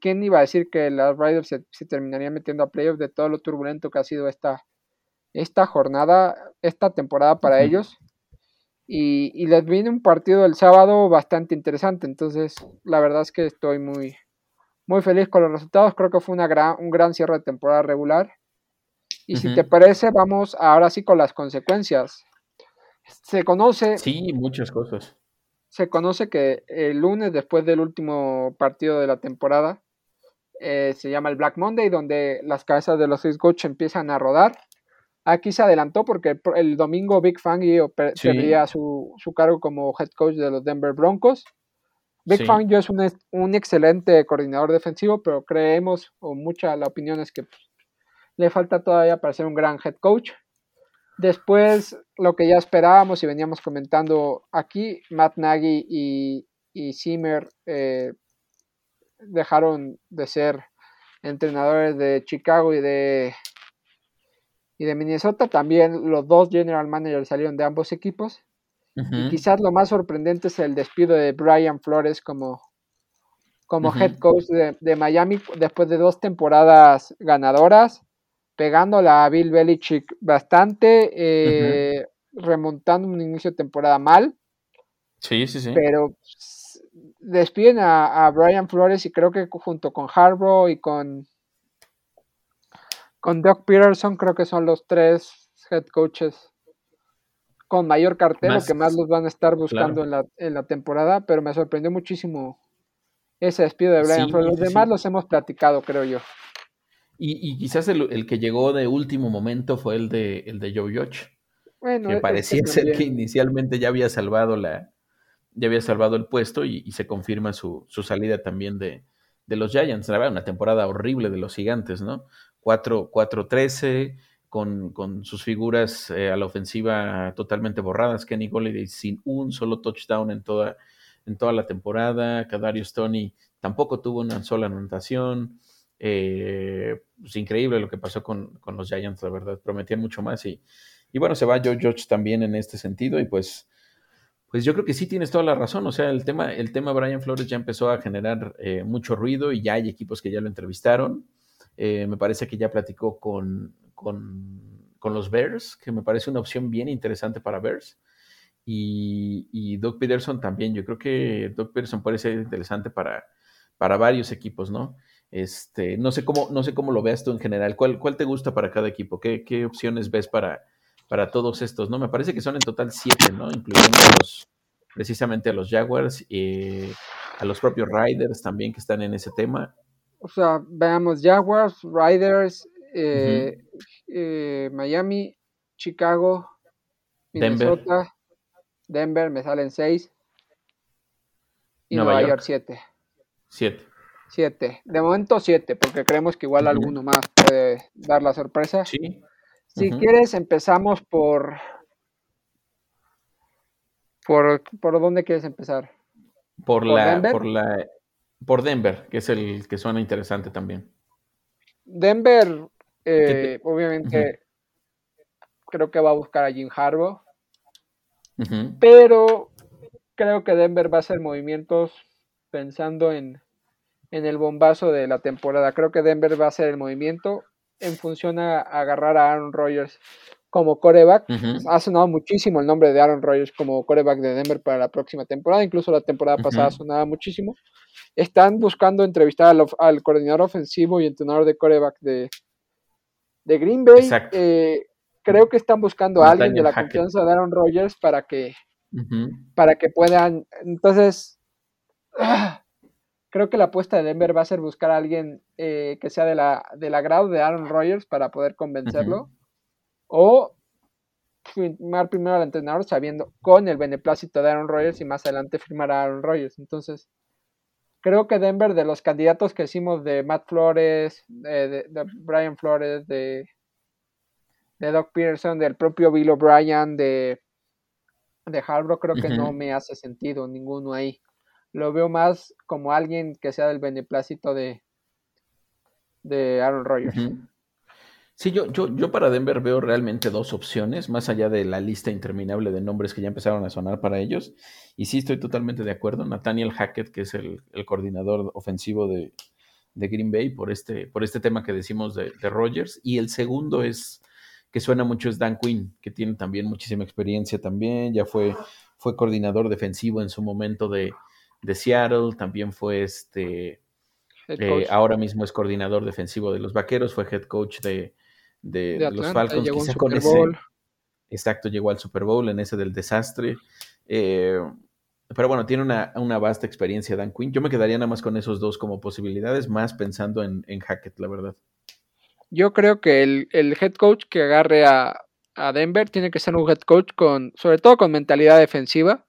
¿Quién iba a decir que las Riders se, terminarían metiendo a playoffs de todo lo turbulento que ha sido esta, esta jornada, esta temporada para ellos? Y, les viene un partido el sábado bastante interesante, entonces la verdad es que estoy muy, muy feliz con los resultados, creo que fue una gran, un gran cierre de temporada regular. Y si te parece, vamos ahora sí con las consecuencias. Se conoce... Sí, muchas cosas se conoce que el lunes, después del último partido de la temporada, eh, se llama el Black Monday, donde las cabezas de los seis coaches empiezan a rodar. Aquí se adelantó porque el, domingo Big Fangio perdía su, cargo como head coach de los Denver Broncos. Big Fangio es un, un, excelente coordinador defensivo, pero creemos, o mucha la opinión es que le falta todavía para ser un gran head coach. Después, lo que ya esperábamos y veníamos comentando aquí, Matt Nagy y, y Zimmer eh, dejaron de ser entrenadores de Chicago y de, y de Minnesota. También los dos general managers salieron de ambos equipos. Y quizás lo más sorprendente es el despido de Brian Flores como, como head coach de, de, Miami después de dos temporadas ganadoras pegándola a Bill Belichick bastante, eh, remontando un inicio de temporada mal. Sí, sí, sí. Pero despiden a, Brian Flores y creo que junto con Harbaugh y con, con Doc Peterson creo que son los tres head coaches con mayor cartel, que más los van a estar buscando en, la, en, la, temporada, pero me sorprendió muchísimo ese despido de Brian Flores. Los demás los hemos platicado, creo yo. Y, quizás el, que llegó de último momento fue el de, el de Joe Judge. Bueno, que parecía ser que inicialmente ya había salvado la, ya había salvado el puesto y, se confirma su, su, salida también de, de los Giants. Una temporada horrible de los gigantes, ¿no? 4-13, con, con, sus figuras eh, a la ofensiva totalmente borradas. Kenny Golladay sin un solo touchdown en toda, en toda la temporada. Kadarius Tony tampoco tuvo una sola anotación. Eh, es pues, increíble lo que pasó con, los Giants, la verdad. Prometían mucho más y, y bueno, se va Joe George también en este sentido y pues, pues yo creo que sí tienes toda la razón. O sea, el tema, el tema Brian Flores ya empezó a generar eh, mucho ruido y ya hay equipos que ya lo entrevistaron. Eh, me parece que ya platicó con, con, los Bears, que me parece una opción bien interesante para Bears. Y, y Doug Peterson también. Yo creo que Doug Peterson puede ser interesante para, para varios equipos, ¿no? Este, no sé cómo, no sé cómo lo veas tú en general. ¿Cuál, cuál te gusta para cada equipo? ¿Qué, qué opciones ves para, para todos estos? ¿no? Me parece que son en total siete, ¿no? Incluyendo precisamente a los Jaguars y a los propios Riders también que están en ese tema. O sea, veamos Jaguars, Riders, eh, eh, Miami, Chicago, Minnesota, Denver, me salen seis. Y Nueva, York siete. Siete. Siete. De momento siete, porque creemos que igual alguno más puede dar la sorpresa. Sí. Si quieres, empezamos por, por. ¿Por dónde quieres empezar? Por, la. Denver? Por la. Por Denver, que es el que suena interesante también. Denver, eh, obviamente, creo que va a buscar a Jim Harbaugh. Pero creo que Denver va a hacer movimientos pensando en en el bombazo de la temporada. Creo que Denver va a hacer el movimiento en función a agarrar a Aaron Rodgers como coreback. Ha sonado muchísimo el nombre de Aaron Rodgers como coreback de Denver para la próxima temporada. Incluso la temporada pasada sonaba muchísimo. Están buscando entrevistar al, coordinador ofensivo y entrenador de coreback de, de Green Bay. Eh, creo que están buscando a alguien de la confianza de Aaron Rodgers para que, para que puedan. Entonces, creo que la apuesta de Denver va a ser buscar a alguien eh, que sea de la, del agrado de Aaron Rodgers para poder convencerlo. O firmar primero al entrenador sabiendo con el beneplácito de Aaron Rodgers y más adelante firmar a Aaron Rodgers. Entonces, creo que Denver, de los candidatos que hicimos de Matt Flores, de, Brian Flores, de, de Doc Peterson, del propio Bill O'Brien, de, de Harbaugh, creo que no me hace sentido ninguno ahí. Lo veo más como alguien que sea del beneplácito de, de Aaron Rodgers. Sí, yo, yo, yo para Denver veo realmente dos opciones, más allá de la lista interminable de nombres que ya empezaron a sonar para ellos. Y sí estoy totalmente de acuerdo. Nathaniel Hackett, que es el, coordinador ofensivo de, Green Bay, por este, por este tema que decimos de, de Rogers. Y el segundo es, que suena mucho, es Dan Quinn, que tiene también muchísima experiencia también. Ya fue, fue coordinador defensivo en su momento de, de Seattle, también fue este... Eh, ahora mismo es coordinador defensivo de los Vaqueros, fue head coach de, de, los Falcons, quizá con ese. Exacto, llegó al Super Bowl en ese del desastre. Eh, pero bueno, tiene una, vasta experiencia Dan Quinn. Yo me quedaría nada más con esos dos como posibilidades, más pensando en, Hackett, la verdad. Yo creo que el, head coach que agarre a, Denver tiene que ser un head coach con, sobre todo con mentalidad defensiva,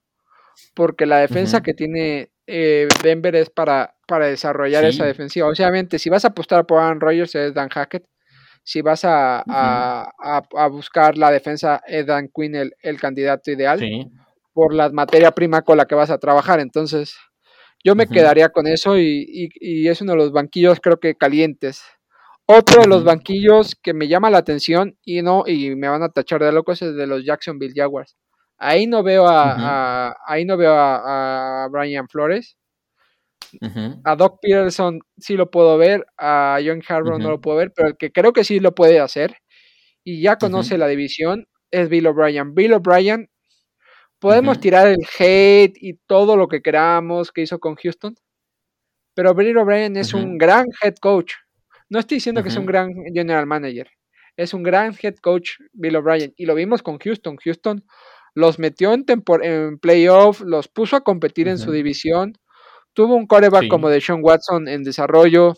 porque la defensa que tiene eh, Denver es para, para desarrollar esa defensiva. Obviamente, si vas a apostar por Aaron Rodgers es Dan Hackett, si vas a, a, buscar la defensa, Dan Quinn el, el candidato ideal por la materia prima con la que vas a trabajar. Entonces, yo me quedaría con eso y, y, es uno de los banquillos creo que calientes. Otro de los banquillos que me llama la atención y no y me van a tachar de locos es el de los Jacksonville Jaguars. Ahí no veo a, ahí no veo a, Brian Flores. A Doc Peterson sí lo puedo ver, a John Harbaugh no lo puedo ver, pero el que creo que sí lo puede hacer y ya conoce la división es Bill O'Brien. Bill O'Brien, podemos tirar el hate y todo lo que queramos que hizo con Houston, pero Bill O'Brien es un gran head coach. No estoy diciendo que es un gran general manager, es un gran head coach Bill O'Brien y lo vimos con Houston. Houston los metió en, en playoff, los puso a competir en su división Tuvo un coreback como de Sean Watson en desarrollo.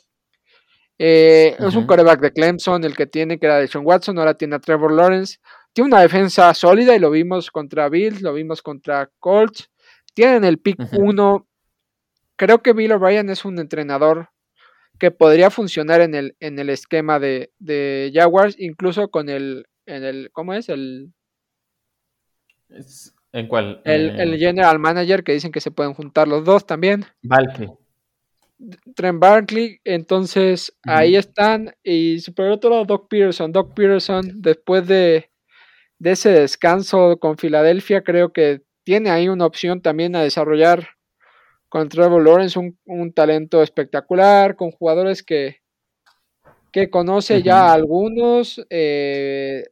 Eh, es un coreback de Clemson el que tiene, que era de Sean Watson, ahora tiene a Trevor Lawrence. Tiene una defensa sólida y lo vimos contra Bills, lo vimos contra Colts. Tienen el pick 1. Creo que Bill O'Brien es un entrenador que podría funcionar en el, en el esquema de, de Jaguars, incluso con el, en el, ¿cómo es? El, ¿En cuál? El, el, general manager que dicen que se pueden juntar los dos también. Barkley. Trent Barkley, entonces ahí están. Y por otro lado, Doc Peterson. Doc Peterson, después de, ese descanso con Filadelfia, creo que tiene ahí una opción también a desarrollar con Trevor Lawrence, un, talento espectacular, con jugadores que, que conoce ya algunos. Eh,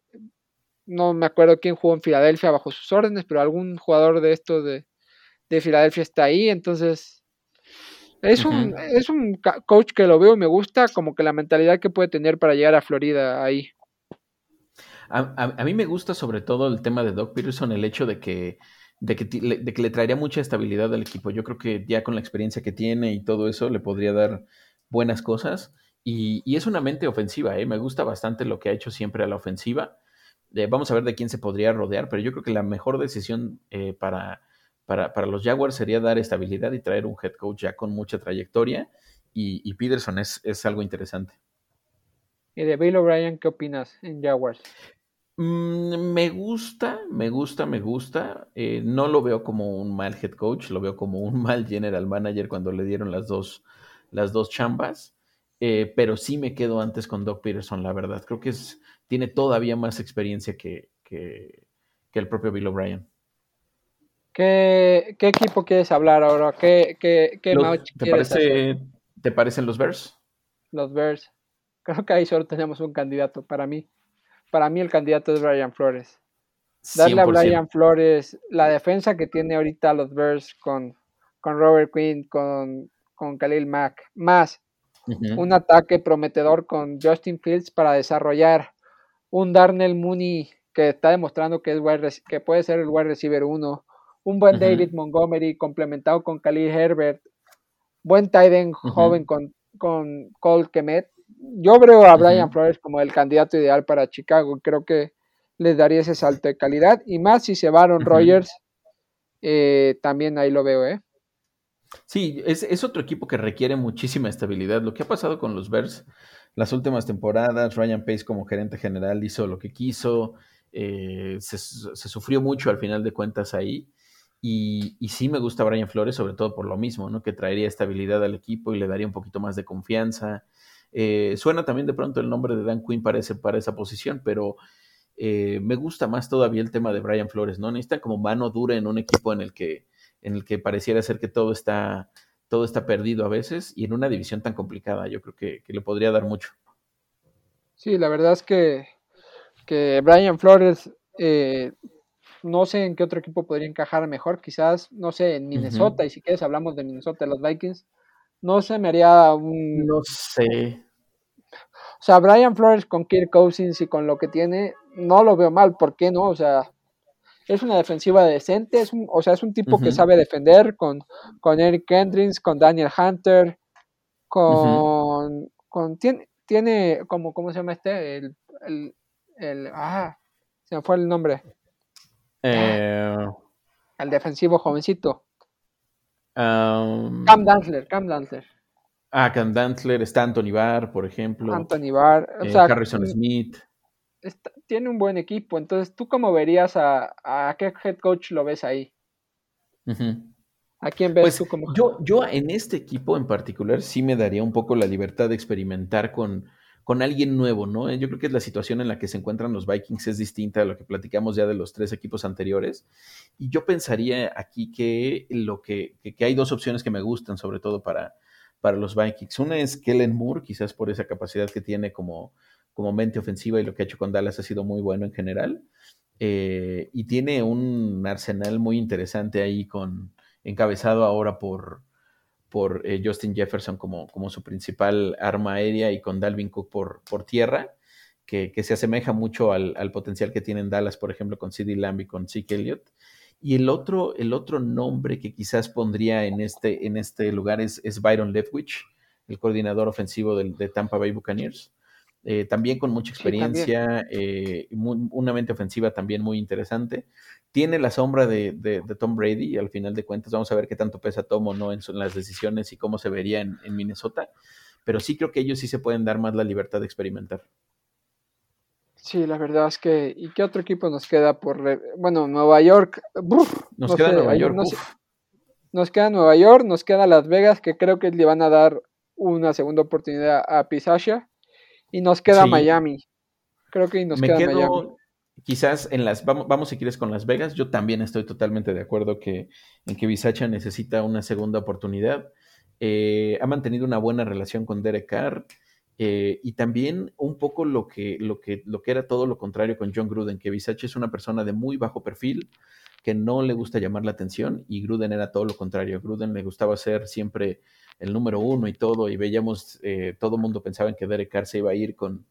no me acuerdo quién jugó en Filadelfia bajo sus órdenes, pero algún jugador de estos de, Filadelfia está ahí, entonces es un, es un coach que lo veo y me gusta, como que la mentalidad que puede tener para llegar a Florida ahí. A, mí me gusta sobre todo el tema de Doc Peterson, el hecho de que, de que, le traería mucha estabilidad al equipo. Yo creo que ya con la experiencia que tiene y todo eso le podría dar buenas cosas. Y, y es una mente ofensiva, ¿eh? me gusta bastante lo que ha hecho siempre a la ofensiva vamos a ver de quién se podría rodear, pero yo creo que la mejor decisión eh, para, para, los Jaguars sería dar estabilidad y traer un head coach ya con mucha trayectoria. Y, Peterson es, es, algo interesante. ¿Y de Bill O'Brien qué opinas en Jaguars? Mm, me gusta, me gusta, me gusta. Eh, no lo veo como un mal head coach, lo veo como un mal general manager cuando le dieron las dos, las dos chambas. Eh, pero sí me quedo antes con Doc Peterson, la verdad. Creo que es, tiene todavía más experiencia que, el propio Bill O'Brien. ¿Qué, equipo quieres hablar ahora? ¿Qué, qué, qué ¿te, parece, ¿Te parecen los Bears? Los Bears. Creo que ahí solo tenemos un candidato para mí. Para mí el candidato es Brian Flores. Darle a Brian Flores la defensa que tiene ahorita los Bears con, con Robert Quinn, con, con Khalil Mack, más un ataque prometedor con Justin Fields para desarrollar un Darnell Mooney que está demostrando que, es que puede ser el wide receiver 1, un buen David Montgomery complementado con Khalil Herbert, buen tight joven con, con Cole Kemet. Yo veo a Brian Flores como el candidato ideal para Chicago. Creo que les daría ese salto de calidad. Y más si se va Aaron Rodgers, eh, también ahí lo veo, ¿eh? Sí, es, es, otro equipo que requiere muchísima estabilidad. Lo que ha pasado con los Bears las últimas temporadas, Ryan Pace como gerente general hizo lo que quiso, eh, se, sufrió mucho al final de cuentas ahí. Y, sí me gusta Brian Flores, sobre todo por lo mismo, ¿no? Que traería estabilidad al equipo y le daría un poquito más de confianza. Eh, suena también de pronto el nombre de Dan Quinn para, esa posición, pero eh, me gusta más todavía el tema de Brian Flores, ¿no? Necesita como mano dura en un equipo en el que, en el que pareciera ser que todo está, todo está perdido a veces y en una división tan complicada, yo creo que, le podría dar mucho. Sí, la verdad es que, que Brian Flores eh, no sé en qué otro equipo podría encajar mejor, quizás, no sé, en Minnesota, y si quieres hablamos de Minnesota, los Vikings, no sé, me haría un... No sé. O sea, Brian Flores con Kirk Cousins y con lo que tiene, no lo veo mal, ¿por qué no? O sea, es una defensiva decente, es un, o sea, es un tipo que sabe defender con, con Eric Kendricks, con Daniel Hunter, con, con tiene, tiene como, ¿cómo se llama este? El, el, el, ah, se me fue el nombre. Eh, el defensivo jovencito. Um, Cam Dantzler, Cam Dantzler. Ah, Cam Dantzler, está Anthony Barr, por ejemplo. Anthony Barr, o eh, Harrison Smith. Tiene un buen equipo, entonces tú cómo verías a, a qué head coach lo ves ahí. ¿A quién ves pues, tú como yo, yo en este equipo en particular sí me daría un poco la libertad de experimentar con, con alguien nuevo, ¿no? Yo creo que la situación en la que se encuentran los Vikings es distinta a lo que platicamos ya de los tres equipos anteriores. Y yo pensaría aquí que lo que, que, hay dos opciones que me gustan, sobre todo para, para los Vikings. Una es Kellen Moore, quizás por esa capacidad que tiene como, como mente ofensiva y lo que ha hecho con Dallas ha sido muy bueno en general. Eh, y tiene un arsenal muy interesante ahí con encabezado ahora por, por eh, Justin Jefferson como, como, su principal arma aérea y con Dalvin Cook por, por tierra, que, se asemeja mucho al, potencial que tienen Dallas, por ejemplo, con CD Lamb y con Zeke Elliott. Y el otro, el otro nombre que quizás pondría en este, en este lugar es, es Byron Leftwich, el coordinador ofensivo de Tampa Bay Buccaneers. Eh, también con mucha experiencia, eh, una mente ofensiva también muy interesante. Tiene la sombra de, Tom Brady y al final de cuentas vamos a ver qué tanto pesa Tom o no en, las decisiones y cómo se vería en, Minnesota, pero sí creo que ellos sí se pueden dar más la libertad de experimentar. Sí, la verdad es que, ¿y qué otro equipo nos queda por... Bueno, Nueva York, nos queda Nueva York. nos queda Nueva York, nos queda Las Vegas, que creo que le van a dar una segunda oportunidad a Pisasha y nos queda Miami. Creo que nos queda Miami. Quizás en las, vamos, vamos si quieres con Las Vegas, yo también estoy totalmente de acuerdo que, en que Bisacha necesita una segunda oportunidad. Eh, ha mantenido una buena relación con Derek Carr. Eh, y también un poco lo que, lo, que, lo que era todo lo contrario con John Gruden, que Bisacha es una persona de muy bajo perfil, que no le gusta llamar la atención, y Gruden era todo lo contrario. Gruden le gustaba ser siempre el número uno y todo, y veíamos, eh, todo el mundo pensaba en que Derek Carr se iba a ir con,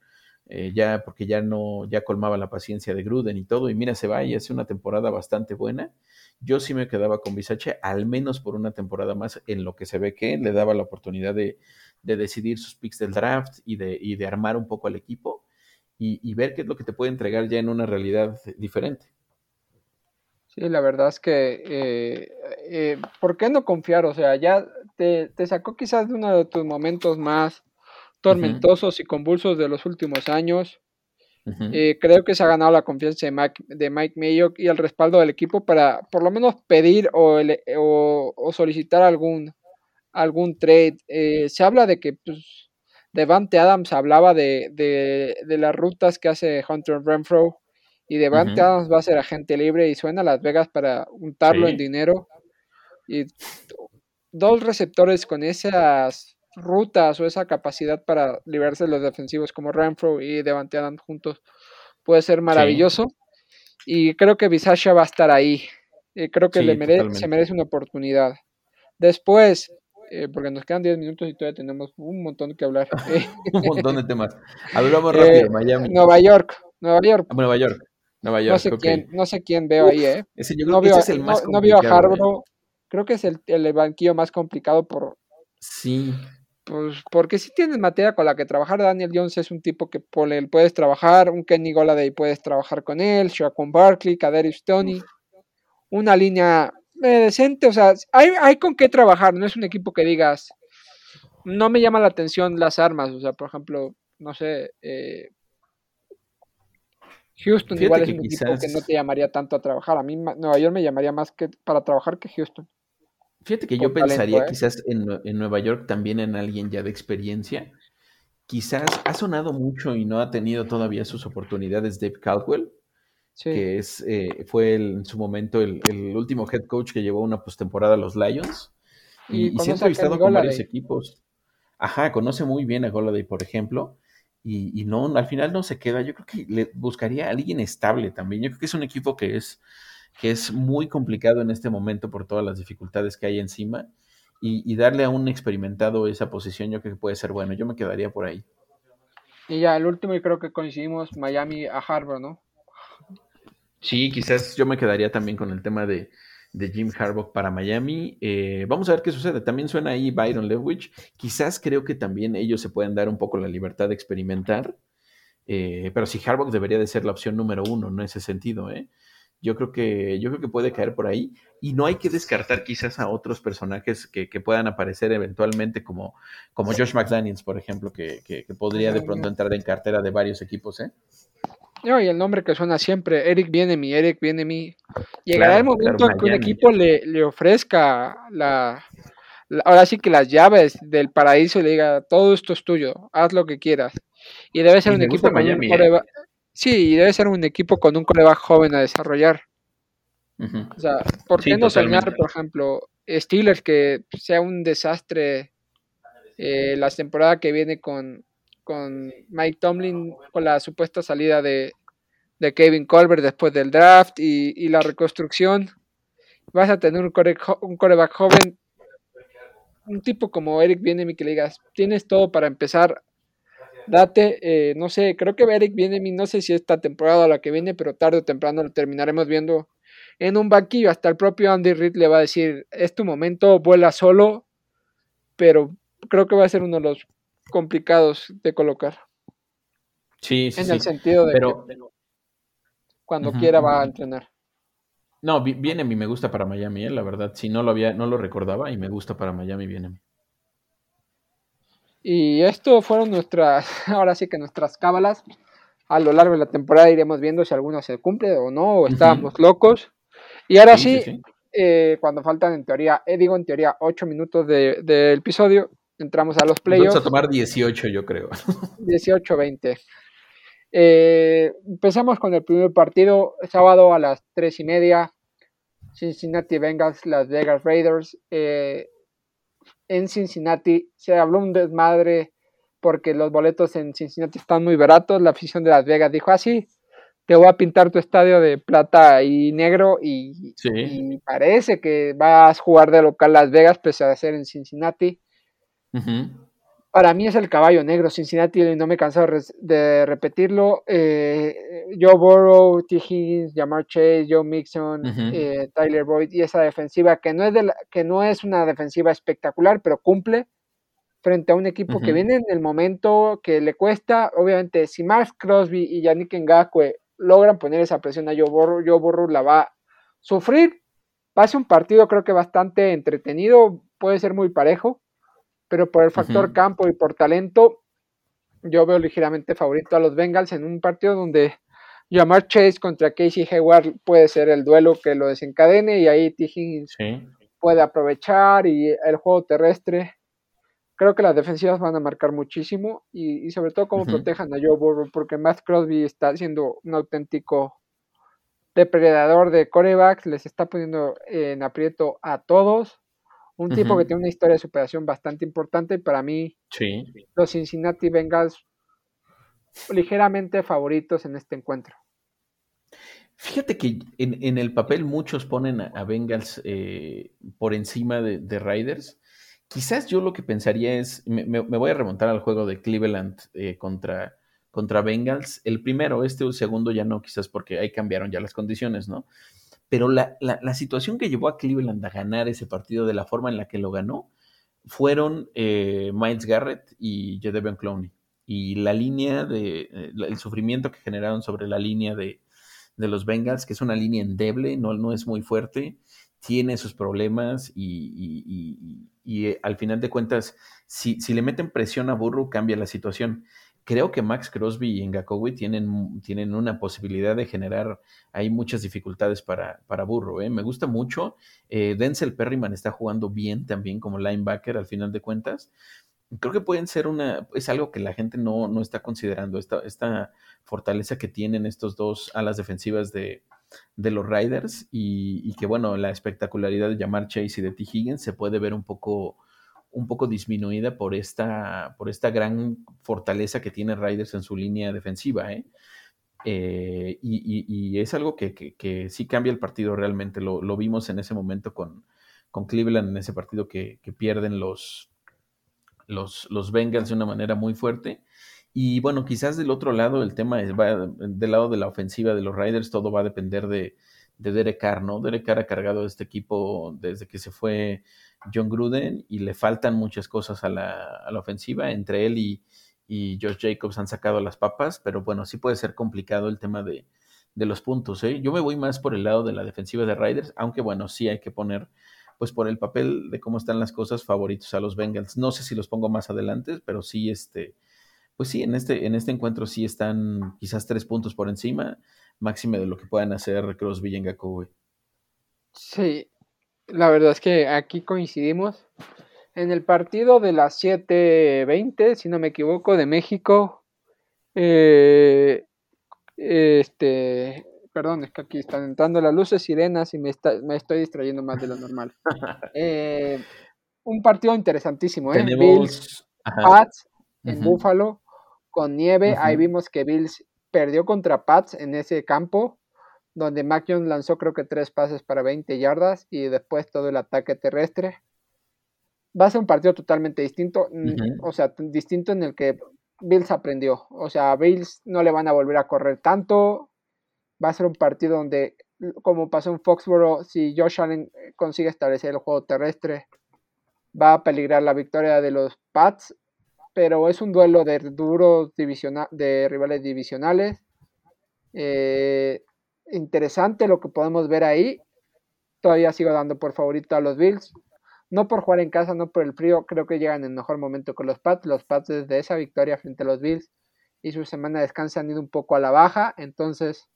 eh, ya, porque ya no, ya colmaba la paciencia de Gruden y todo, y mira, se va y hace una temporada bastante buena. Yo sí me quedaba con Bisache, al menos por una temporada más, en lo que se ve que le daba la oportunidad de, decidir sus picks del draft y de, y de armar un poco al equipo y, ver qué es lo que te puede entregar ya en una realidad diferente. Sí, la verdad es que, eh, eh, ¿por qué no confiar? O sea, ya te, sacó quizás de uno de tus momentos más tormentosos y convulsos de los últimos años. Eh, creo que se ha ganado la confianza de Mike, de Mike Mayo y el respaldo del equipo para por lo menos pedir o, o, solicitar algún, algún trade. Eh, se habla de que pues, Devante Adams hablaba de, de, las rutas que hace Hunter Renfro y Devante Adams va a ser agente libre y suena a Las Vegas para untarlo en dinero. Y dos receptores con esas rutas o esa capacidad para liberarse de los defensivos como Renfro y Devante Adams juntos puede ser maravilloso. Y creo que Bisasha va a estar ahí. y creo que le se merece una oportunidad. Después, eh, porque nos quedan 10 minutos y todavía tenemos un montón que hablar. un montón de temas. Hablamos rápido, eh, Miami. Nueva York, Nueva York. Ah, Nueva York. Nueva York. No sé, quién, no sé quién veo ahí, ¿eh? Ese, yo creo no, es el más no, veo a Harborough, creo que es el, el, banquillo más complicado por... Sí. Pues porque si tienes materia con la que trabajar, Daniel Jones es un tipo que por él puedes trabajar, un Kenny Goladay puedes trabajar con él, Shaquan Barkley, Kaderi Stoney, una línea decente, o sea, hay, hay con qué trabajar, no es un equipo que digas, no me llama la atención las armas, o sea, por ejemplo, no sé, eh, Houston igual es un equipo que no te llamaría tanto a trabajar. A mí Nueva York me llamaría más que para trabajar que Houston. Fíjate que yo pensaría ¿eh? quizás en, en, Nueva York también en alguien ya de experiencia. Quizás ha sonado mucho y no ha tenido todavía sus oportunidades Dave Caldwell, que es, eh, fue en su momento el, último head coach que llevó una postemporada a los Lions. Y, se ha entrevistado con varios equipos. Ajá, conoce muy bien a Goladay, por ejemplo. Y, no, al final no se queda. Yo creo que le buscaría a alguien estable también. Yo creo que es un equipo que es, que es muy complicado en este momento por todas las dificultades que hay encima. Y, darle a un experimentado esa posición, yo creo que puede ser bueno. Yo me quedaría por ahí. Y ya, el último, y creo que coincidimos, Miami a Harvard, ¿no? Sí, quizás yo me quedaría también con el tema de, de Jim Harbaugh para Miami. Eh, vamos a ver qué sucede. También suena ahí Byron Lewich. Quizás creo que también ellos se pueden dar un poco la libertad de experimentar. Eh, pero si Harbaugh debería de ser la opción número uno en ese sentido, ¿eh? Yo creo que, yo creo que puede caer por ahí. Y no hay que descartar quizás a otros personajes que, puedan aparecer eventualmente, como, como Josh McDaniels, por ejemplo, que, que podría de pronto entrar en cartera de varios equipos, ¿eh? No, y el nombre que suena siempre, Eric viene mi, Eric viene mi. Llegará el momento en que un equipo le, le ofrezca la, ahora sí que las llaves del paraíso y le diga, todo esto es tuyo, haz lo que quieras. Y debe ser un equipo con un ¿eh? Sí, debe ser un equipo con un coreback joven a desarrollar. O sea, ¿por qué no soñar, por ejemplo, Steelers que sea un desastre eh, la temporada que viene con, con Mike Tomlin con la supuesta salida de, Kevin Colbert después del draft y, la reconstrucción. Vas a tener un, coreback joven, un tipo como Eric Bienemi que le digas, tienes todo para empezar, date, eh, no sé, creo que Eric Bienemi, no sé si esta temporada o la que viene, pero tarde o temprano lo terminaremos viendo en un banquillo. Hasta el propio Andy Reid le va a decir, es tu momento, vuela solo, pero creo que va a ser uno de los complicados de colocar. Sí, sí. En el sentido de Pero... que cuando quiera va a entrenar. No, viene mí, me gusta para Miami, ¿eh? la verdad. Si no lo había, no lo recordaba y me gusta para Miami, viene. Y esto fueron nuestras, ahora sí que nuestras cábalas. A lo largo de la temporada iremos viendo si alguno se cumple o no, o estábamos locos. Y ahora sí, eh, cuando faltan en teoría, eh, digo en teoría, ocho minutos del episodio, entramos a los playoffs. Vamos a tomar 18, yo creo. 18-20. Eh, empezamos con el primer partido, sábado a las 3 y media. Cincinnati Bengals, Las Vegas Raiders. Eh, en Cincinnati se habló un desmadre porque los boletos en Cincinnati están muy baratos. La afición de Las Vegas dijo así. Ah, te voy a pintar tu estadio de plata y negro y, y, parece que vas a jugar de local Las Vegas pese a ser en Cincinnati. Para mí es el caballo negro, Cincinnati, y no me canso de repetirlo. Eh, Joe Burrow, T. Higgins, Jamar Chase, Joe Mixon, eh, Tyler Boyd y esa defensiva que no, es de que no es una defensiva espectacular, pero cumple frente a un equipo que viene en el momento que le cuesta. Obviamente, si Max Crosby y Yannick Ngakwe logran poner esa presión a Joe Burrow, Joe Burrow la va a sufrir. Va a ser un partido creo que bastante entretenido, puede ser muy parejo pero por el factor campo y por talento, yo veo ligeramente favorito a los Bengals en un partido donde Jamar Chase contra Casey Hayward puede ser el duelo que lo desencadene y ahí T. Higgins puede aprovechar y el juego terrestre. Creo que las defensivas van a marcar muchísimo y, sobre todo cómo protejan a Joe Burrow, porque Matt Crosby está siendo un auténtico depredador de corebacks, les está poniendo en aprieto a todos. Un tipo que tiene una historia de superación bastante importante. Para mí, los Cincinnati Bengals ligeramente favoritos en este encuentro. Fíjate que en, el papel muchos ponen a, Bengals eh, por encima de, Riders. Quizás yo lo que pensaría es, me, voy a remontar al juego de Cleveland eh, contra, contra Bengals. El primero, este o el segundo ya no, quizás porque ahí cambiaron ya las condiciones, ¿no? Pero la, situación que llevó a Cleveland a ganar ese partido de la forma en la que lo ganó fueron eh, Miles Garrett y Jadeveon Clowney. Y la línea de, eh, el sufrimiento que generaron sobre la línea de, los Bengals, que es una línea endeble, no, no es muy fuerte, tiene sus problemas y, eh, al final de cuentas, si, si, le meten presión a Burrow, cambia la situación. Creo que Max Crosby y Ngakowie tienen, tienen una posibilidad de generar hay muchas dificultades para, para Burro. ¿eh? Me gusta mucho. Eh, Denzel Perryman está jugando bien también como linebacker al final de cuentas. Creo que pueden ser una, es algo que la gente no, no está considerando, esta, esta fortaleza que tienen estos dos alas defensivas de, de los Riders y, y, que bueno, la espectacularidad de llamar Chase y de T. Higgins se puede ver un poco un poco disminuida por esta, por esta gran fortaleza que tiene Riders en su línea defensiva. ¿eh? Eh, y, es algo que, que, sí cambia el partido realmente. Lo, lo vimos en ese momento con, con, Cleveland, en ese partido que, pierden los, los, los, Bengals de una manera muy fuerte. Y bueno, quizás del otro lado, el tema es, va, del lado de la ofensiva de los Riders, todo va a depender de, de Derek Carr, ¿no? Derek Carr ha cargado este equipo desde que se fue John Gruden y le faltan muchas cosas a la, ofensiva. Entre él y, y, Josh Jacobs han sacado las papas, pero bueno, sí puede ser complicado el tema de, los puntos. ¿eh? Yo me voy más por el lado de la defensiva de Riders, aunque bueno, sí hay que poner, pues por el papel de cómo están las cosas, favoritos a los Bengals. No sé si los pongo más adelante, pero sí, este, pues sí, en este, en este encuentro sí están quizás tres puntos por encima, máxime de lo que puedan hacer Crosby y Ngakoue. Sí, la verdad es que aquí coincidimos. En el partido de las 7:20, si no me equivoco, de México, eh, este, perdón, es que aquí están entrando las luces sirenas y me, me estoy distrayendo más de lo normal. Eh, un partido interesantísimo, ¿eh? Bills, Pats en Buffalo, con nieve. Ahí vimos que Bills perdió contra Pats en ese campo donde Mac lanzó creo que tres pases para 20 yardas y después todo el ataque terrestre. Va a ser un partido totalmente distinto, o sea, distinto en el que Bills aprendió. O sea, a Bills no le van a volver a correr tanto. Va a ser un partido donde, como pasó en Foxborough, si Josh Allen consigue establecer el juego terrestre, va a peligrar la victoria de los Pats. Pero es un duelo de duros de rivales divisionales. Eh, interesante lo que podemos ver ahí. Todavía sigo dando por favorito a los Bills. No por jugar en casa, no por el frío. Creo que llegan en mejor momento con los Pats. Los Pats desde esa victoria frente a los Bills y su semana de descanso han ido un poco a la baja. Entonces,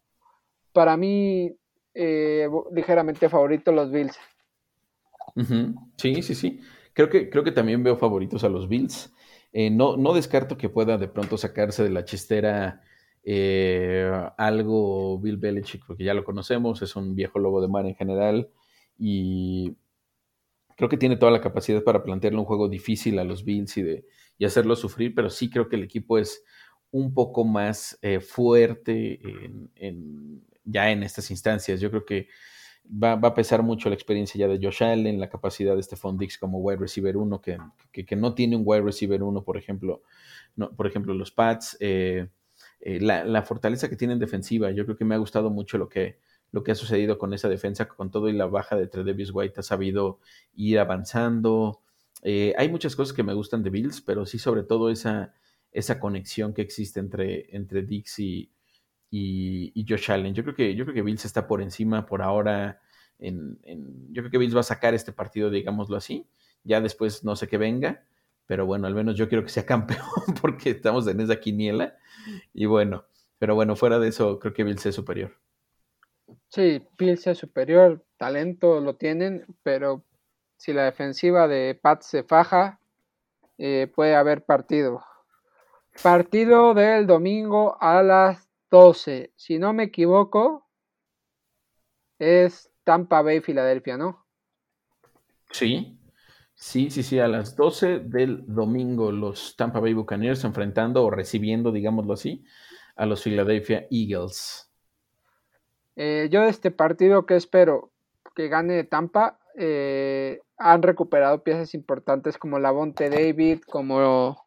para mí, eh, ligeramente favorito los Bills. Sí, sí, sí. Creo que, creo que también veo favoritos a los Bills. Eh, no, no descarto que pueda de pronto sacarse de la chistera eh, algo Bill Belichick, porque ya lo conocemos, es un viejo lobo de mar en general y creo que tiene toda la capacidad para plantearle un juego difícil a los Bills y, de, y hacerlo sufrir, pero sí creo que el equipo es un poco más eh, fuerte en, ya en estas instancias. Yo creo que va, a pesar mucho la experiencia ya de Josh Allen, la capacidad de Stephon Dix como wide receiver 1, que, que, no tiene un wide receiver 1, por ejemplo, no, por ejemplo los Pats. Eh, eh, la, fortaleza que tienen defensiva. Yo creo que me ha gustado mucho lo que, lo que ha sucedido con esa defensa, con todo y la baja de Tredevious White ha sabido ir avanzando. Eh, hay muchas cosas que me gustan de Bills, pero sí sobre todo esa, esa conexión que existe entre, entre Dix y, Josh Allen. Yo creo, que, yo creo que Bills está por encima por ahora. En, yo creo que Bills va a sacar este partido, digámoslo así. Ya después no sé qué venga, pero bueno, al menos yo quiero que sea campeón porque estamos en esa quiniela. Y bueno, pero bueno, fuera de eso, creo que Bills es superior. Sí, Bills es superior, talento lo tienen, pero si la defensiva de Pat se faja, eh, puede haber partido. Partido del domingo a las 12. Si no me equivoco, es Tampa Bay, Filadelfia, ¿no? Sí, Sí, sí, sí, a las 12 del domingo los Tampa Bay Buccaneers enfrentando o recibiendo, digámoslo así, a los Philadelphia Eagles. Eh, yo de este partido que espero que gane Tampa, eh, han recuperado piezas importantes como la Bonte David, como,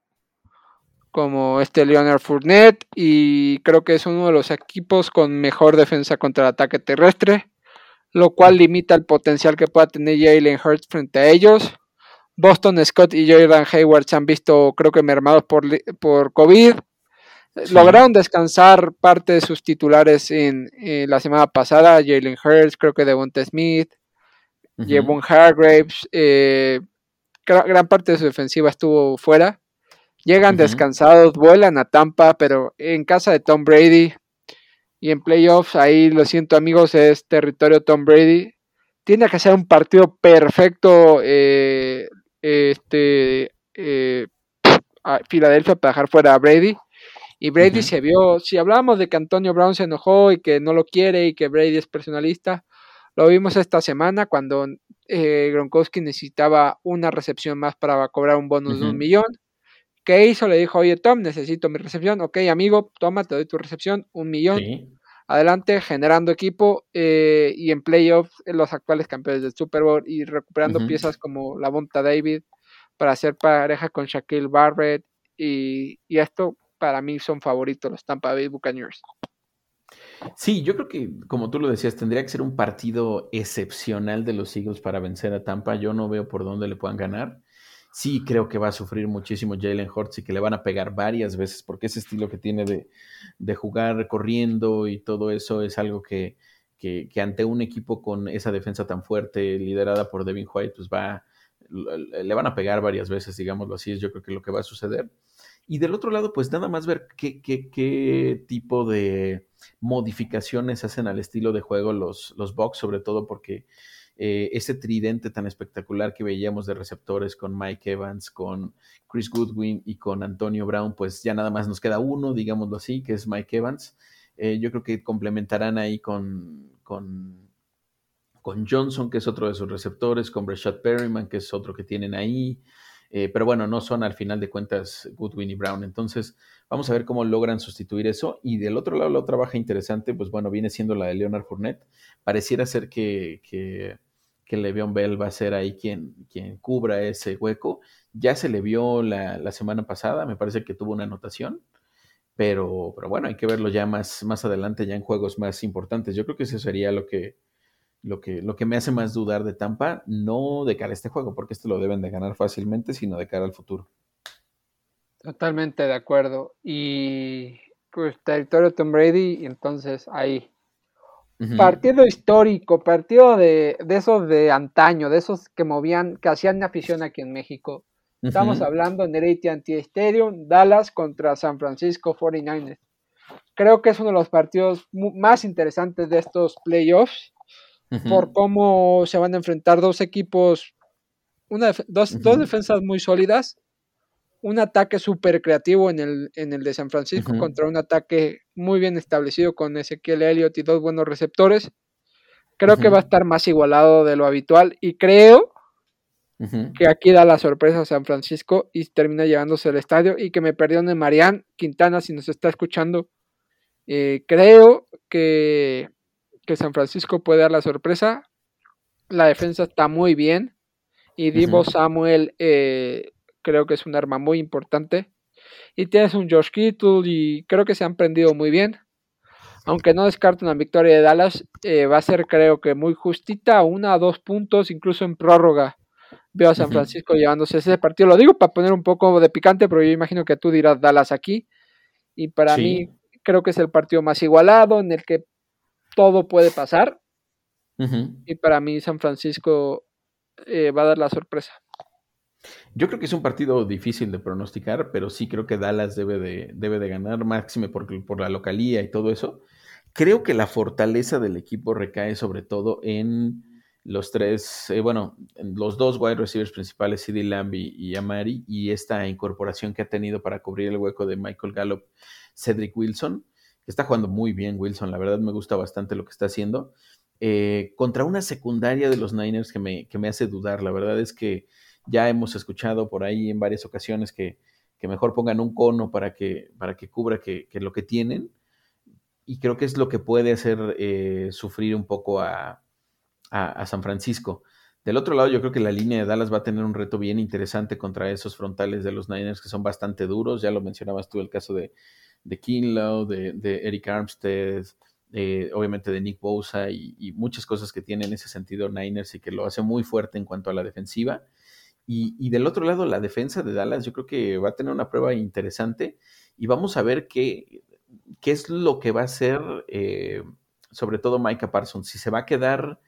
como este Leonard Fournette y creo que es uno de los equipos con mejor defensa contra el ataque terrestre, lo cual limita el potencial que pueda tener Jalen Hurts frente a ellos. Boston Scott y Jordan Hayward se han visto, creo que mermados por, por COVID. Lograron descansar parte de sus titulares en, la semana pasada. Jalen Hurts, creo que Devonta Smith, uh Hargraves. Eh, gran parte de su defensiva estuvo fuera. Llegan descansados, vuelan a Tampa, pero en casa de Tom Brady y en playoffs, ahí lo siento amigos, es territorio Tom Brady. Tiene que ser un partido perfecto eh, este, eh, a Filadelfia para dejar fuera a Brady. Y Brady se vio, si hablábamos de que Antonio Brown se enojó y que no lo quiere y que Brady es personalista, lo vimos esta semana cuando eh, Gronkowski necesitaba una recepción más para cobrar un bonus de un millón. ¿Qué hizo? Le dijo, oye Tom, necesito mi recepción. Ok, amigo, toma, te doy tu recepción, un millón. Adelante, generando equipo eh, y en playoffs los actuales campeones del Super Bowl y recuperando piezas como la Bonta David para hacer pareja con Shaquille Barrett y, y esto para mí son favoritos los Tampa Bay Buccaneers. Sí, yo creo que, como tú lo decías, tendría que ser un partido excepcional de los Eagles para vencer a Tampa. Yo no veo por dónde le puedan ganar. Sí, creo que va a sufrir muchísimo Jalen Hurts y que le van a pegar varias veces, porque ese estilo que tiene de, jugar corriendo y todo eso es algo que, que, ante un equipo con esa defensa tan fuerte, liderada por Devin White, pues va, le van a pegar varias veces, digámoslo así, es yo creo que lo que va a suceder. Y del otro lado, pues nada más ver qué, qué, qué tipo de modificaciones hacen al estilo de juego los, los Bucks, sobre todo porque eh, ese tridente tan espectacular que veíamos de receptores con Mike Evans, con Chris Goodwin y con Antonio Brown, pues ya nada más nos queda uno, digámoslo así, que es Mike Evans. Eh, yo creo que complementarán ahí con, con, con, Johnson, que es otro de sus receptores, con Breshad Perryman, que es otro que tienen ahí. Eh, pero bueno, no son al final de cuentas Goodwin y Brown. Entonces, vamos a ver cómo logran sustituir eso. Y del otro lado, la otra baja interesante, pues bueno, viene siendo la de Leonard Fournette. Pareciera ser que, que, que Le'Veon Bell va a ser ahí quien, quien cubra ese hueco. Ya se le vio la, la semana pasada, me parece que tuvo una anotación. Pero, pero bueno, hay que verlo ya más, más adelante, ya en juegos más importantes. Yo creo que eso sería lo que, lo que, lo que me hace más dudar de Tampa, no de cara a este juego, porque este lo deben de ganar fácilmente, sino de cara al futuro. Totalmente de acuerdo. Y pues territorio Tom Brady, entonces ahí. Partido histórico, partido de, de, esos de antaño, de esos que movían, que hacían afición aquí en México. Estamos hablando en el AT&T Stadium, Dallas contra San Francisco 49ers. Creo que es uno de los partidos más interesantes de estos playoffs por cómo se van a enfrentar dos equipos, una, dos, dos defensas muy sólidas, un ataque súper creativo en el, en el de San Francisco contra un ataque muy bien establecido con Ezequiel Elliott y dos buenos receptores. Creo que va a estar más igualado de lo habitual y creo que aquí da la sorpresa a San Francisco y termina llevándose al estadio y que me perdone Marián Quintana si nos está escuchando. Eh, creo que que San Francisco puede dar la sorpresa. La defensa está muy bien. Y Divo Samuel eh, creo que es un arma muy importante. Y tienes un Josh Kittle y creo que se han prendido muy bien. Aunque no descarto una victoria de Dallas, eh, va a ser creo que muy justita, una o dos puntos, incluso en prórroga. Veo a San Francisco llevándose ese partido. Lo digo para poner un poco de picante, pero yo imagino que tú dirás Dallas aquí. Y para mí creo que es el partido más igualado, en el que todo puede pasar. Y para mí San Francisco eh, va a dar la sorpresa. Yo creo que es un partido difícil de pronosticar, pero sí creo que Dallas debe de, debe de ganar, máxime por, por la localía y todo eso. Creo que la fortaleza del equipo recae sobre todo en los tres, eh, bueno, los dos wide receivers principales, CD Lamb y, Amari, y esta incorporación que ha tenido para cubrir el hueco de Michael Gallup, Cedric Wilson. Está jugando muy bien Wilson, la verdad me gusta bastante lo que está haciendo. Eh, contra una secundaria de los Niners que me, que me hace dudar, la verdad es que ya hemos escuchado por ahí en varias ocasiones que, mejor pongan un cono para que, para que cubra que, lo que tienen. Y creo que es lo que puede hacer eh, sufrir un poco a, a, San Francisco. Del otro lado, yo creo que la línea de Dallas va a tener un reto bien interesante contra esos frontales de los Niners que son bastante duros. Ya lo mencionabas tú, el caso de, de Kinlow, de, de Eric Armstead, eh, obviamente de Nick Bosa y, muchas cosas que tiene en ese sentido Niners y que lo hace muy fuerte en cuanto a la defensiva. Y, del otro lado, la defensa de Dallas, yo creo que va a tener una prueba interesante y vamos a ver qué, qué es lo que va a hacer, eh, sobre todo Micah Parsons, si se va a quedar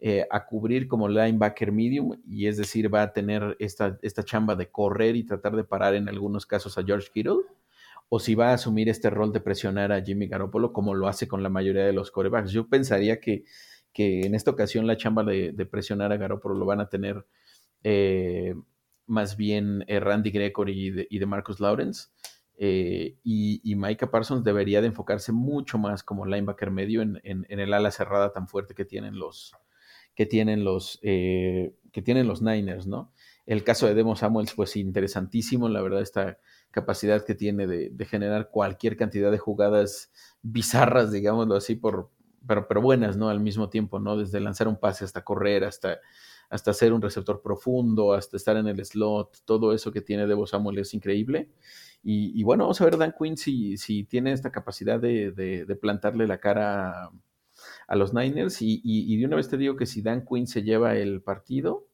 eh, a cubrir como linebacker medium, y es decir, va a tener esta, esta chamba de correr y tratar de parar en algunos casos a George Kittle, o si va a asumir este rol de presionar a Jimmy Garoppolo como lo hace con la mayoría de los corebacks. Yo pensaría que, que en esta ocasión la chamba de, presionar a Garoppolo lo van a tener eh, más bien eh, Randy Gregory y de, Marcus Lawrence. y, y, Micah Parsons debería de enfocarse mucho más como linebacker medio en, el ala cerrada tan fuerte que tienen los, que tienen los, eh, que tienen los Niners, ¿no? El caso de Demo Samuels, pues interesantísimo, la verdad, esta capacidad que tiene de, generar cualquier cantidad de jugadas bizarras, digámoslo así, por, pero, pero buenas, ¿no? Al mismo tiempo, ¿no? Desde lanzar un pase hasta correr, hasta, hasta ser un receptor profundo, hasta estar en el slot, todo eso que tiene Debo Samuel es increíble. Y, bueno, vamos a ver Dan Quinn si, si tiene esta capacidad de, de plantarle la cara a los Niners. Y, de una vez te digo que si Dan Quinn se lleva el partido,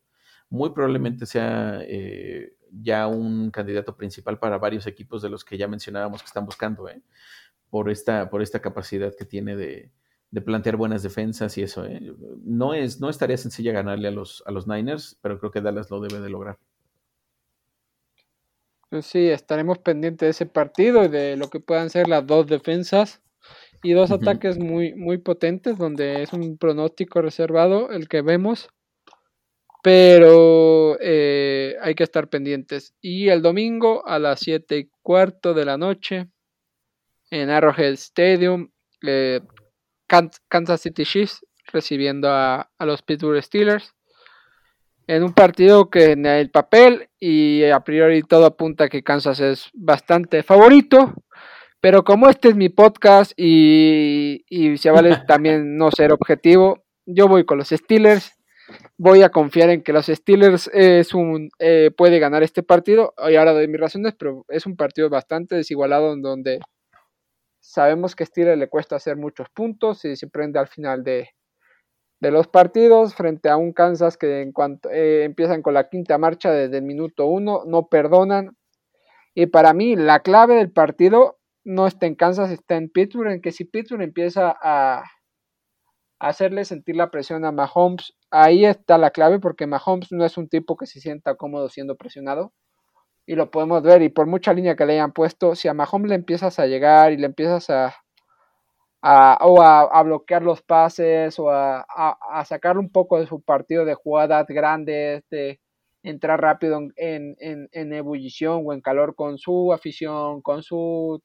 muy probablemente sea eh, ya un candidato principal para varios equipos de los que ya mencionábamos que están buscando, ¿eh? por, esta, por esta capacidad que tiene de, plantear buenas defensas y eso. ¿eh? No, es, no estaría sencilla ganarle a los, a los Niners, pero creo que Dallas lo debe de lograr. Pues sí, estaremos pendientes de ese partido y de lo que puedan ser las dos defensas y dos ataques muy, muy potentes, donde es un pronóstico reservado el que vemos. Pero eh, hay que estar pendientes. Y el domingo a las 7 y cuarto de la noche en Arrowhead Stadium, eh, Kansas City Chiefs recibiendo a, a, los Pittsburgh Steelers. En un partido que en el papel y a priori todo apunta que Kansas es bastante favorito. Pero como este es mi podcast y, y se vale también no ser objetivo, yo voy con los Steelers. Voy a confiar en que los Steelers es un, eh, puede ganar este partido. Y ahora doy mis razones, pero es un partido bastante desigualado en donde sabemos que a le cuesta hacer muchos puntos y se prende al final de, los partidos frente a un Kansas que en cuanto eh, empiezan con la quinta marcha desde el minuto uno, no perdonan. Y para mí la clave del partido no está en Kansas, está en Pittsburgh, en que si Pittsburgh empieza a, hacerle sentir la presión a Mahomes, ahí está la clave, porque Mahomes no es un tipo que se sienta cómodo siendo presionado, y lo podemos ver, y por mucha línea que le hayan puesto, si a Mahomes le empiezas a llegar y le empiezas a, a, o a, bloquear los pases, o a, a, sacar un poco de su partido de jugadas grandes, de entrar rápido en, en, en, ebullición o en calor con su afición, con su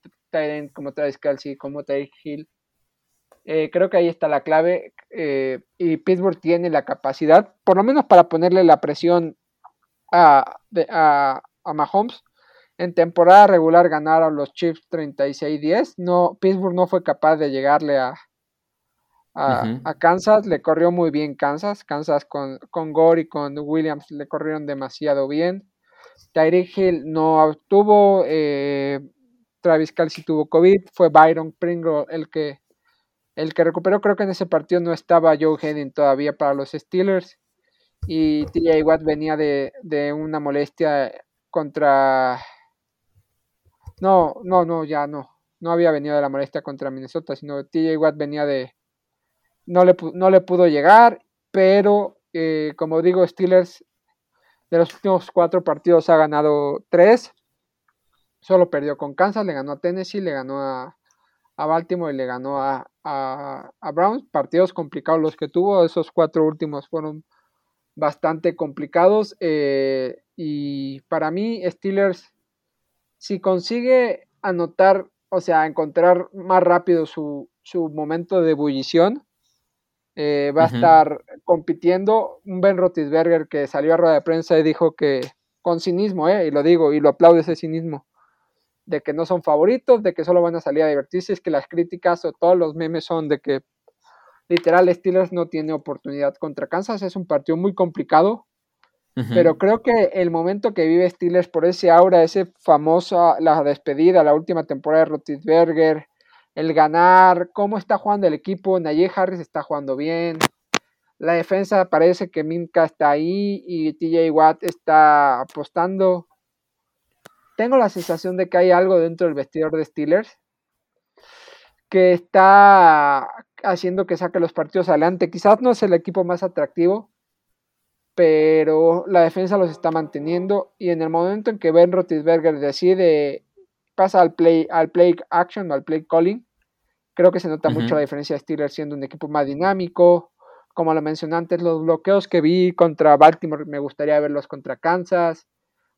como Travis Kelsey, como Tyreek Hill. Eh, creo que ahí está la clave eh, y Pittsburgh tiene la capacidad, por lo menos para ponerle la presión a, a, a Mahomes. En temporada regular ganaron los Chiefs 36-10. No, Pittsburgh no fue capaz de llegarle a, a, Kansas. Le corrió muy bien Kansas. Kansas con, con Gore y con Williams le corrieron demasiado bien. Tyreek Hill no tuvo eh, Travis Kelsey tuvo COVID, fue Byron Pringle el que, el que recuperó. Creo que en ese partido no estaba Joe Henning todavía para los Steelers. Y TJ Watt venía de, una molestia contra. No, no, no, ya no. No había venido de la molestia contra Minnesota, sino TJ Watt venía de. No le, no le pudo llegar, pero eh, como digo, Steelers de los últimos cuatro partidos ha ganado tres. Solo perdió con Kansas, le ganó a Tennessee, le ganó a, Baltimore y le ganó a, a, Browns. Partidos complicados los que tuvo, esos cuatro últimos fueron bastante complicados. Eh, y para mí, Steelers, si consigue anotar, o sea, encontrar más rápido su, momento de ebullición, eh, va a estar compitiendo. Un Ben Rotisberger que salió a rueda de prensa y dijo que con cinismo, eh, y lo digo, y lo aplaude ese cinismo, de que no son favoritos, de que solo van a salir a divertirse, es que las críticas o todos los memes son de que literal Steelers no tiene oportunidad contra Kansas, es un partido muy complicado, pero creo que el momento que vive Steelers por ese aura, ese famoso, la despedida, la última temporada de Rotisberger, el ganar, cómo está jugando el equipo, Naye Harris está jugando bien, la defensa parece que Minka está ahí y TJ Watt está apostando tengo la sensación de que hay algo dentro del vestidor de Steelers que está haciendo que saque los partidos adelante. Quizás no es el equipo más atractivo, pero la defensa los está manteniendo y en el momento en que Ben Roethlisberger decide pasa al play al play action al play calling, creo que se nota mucho la diferencia de Steelers siendo un equipo más dinámico. Como lo mencioné antes, los bloqueos que vi contra Baltimore me gustaría verlos contra Kansas.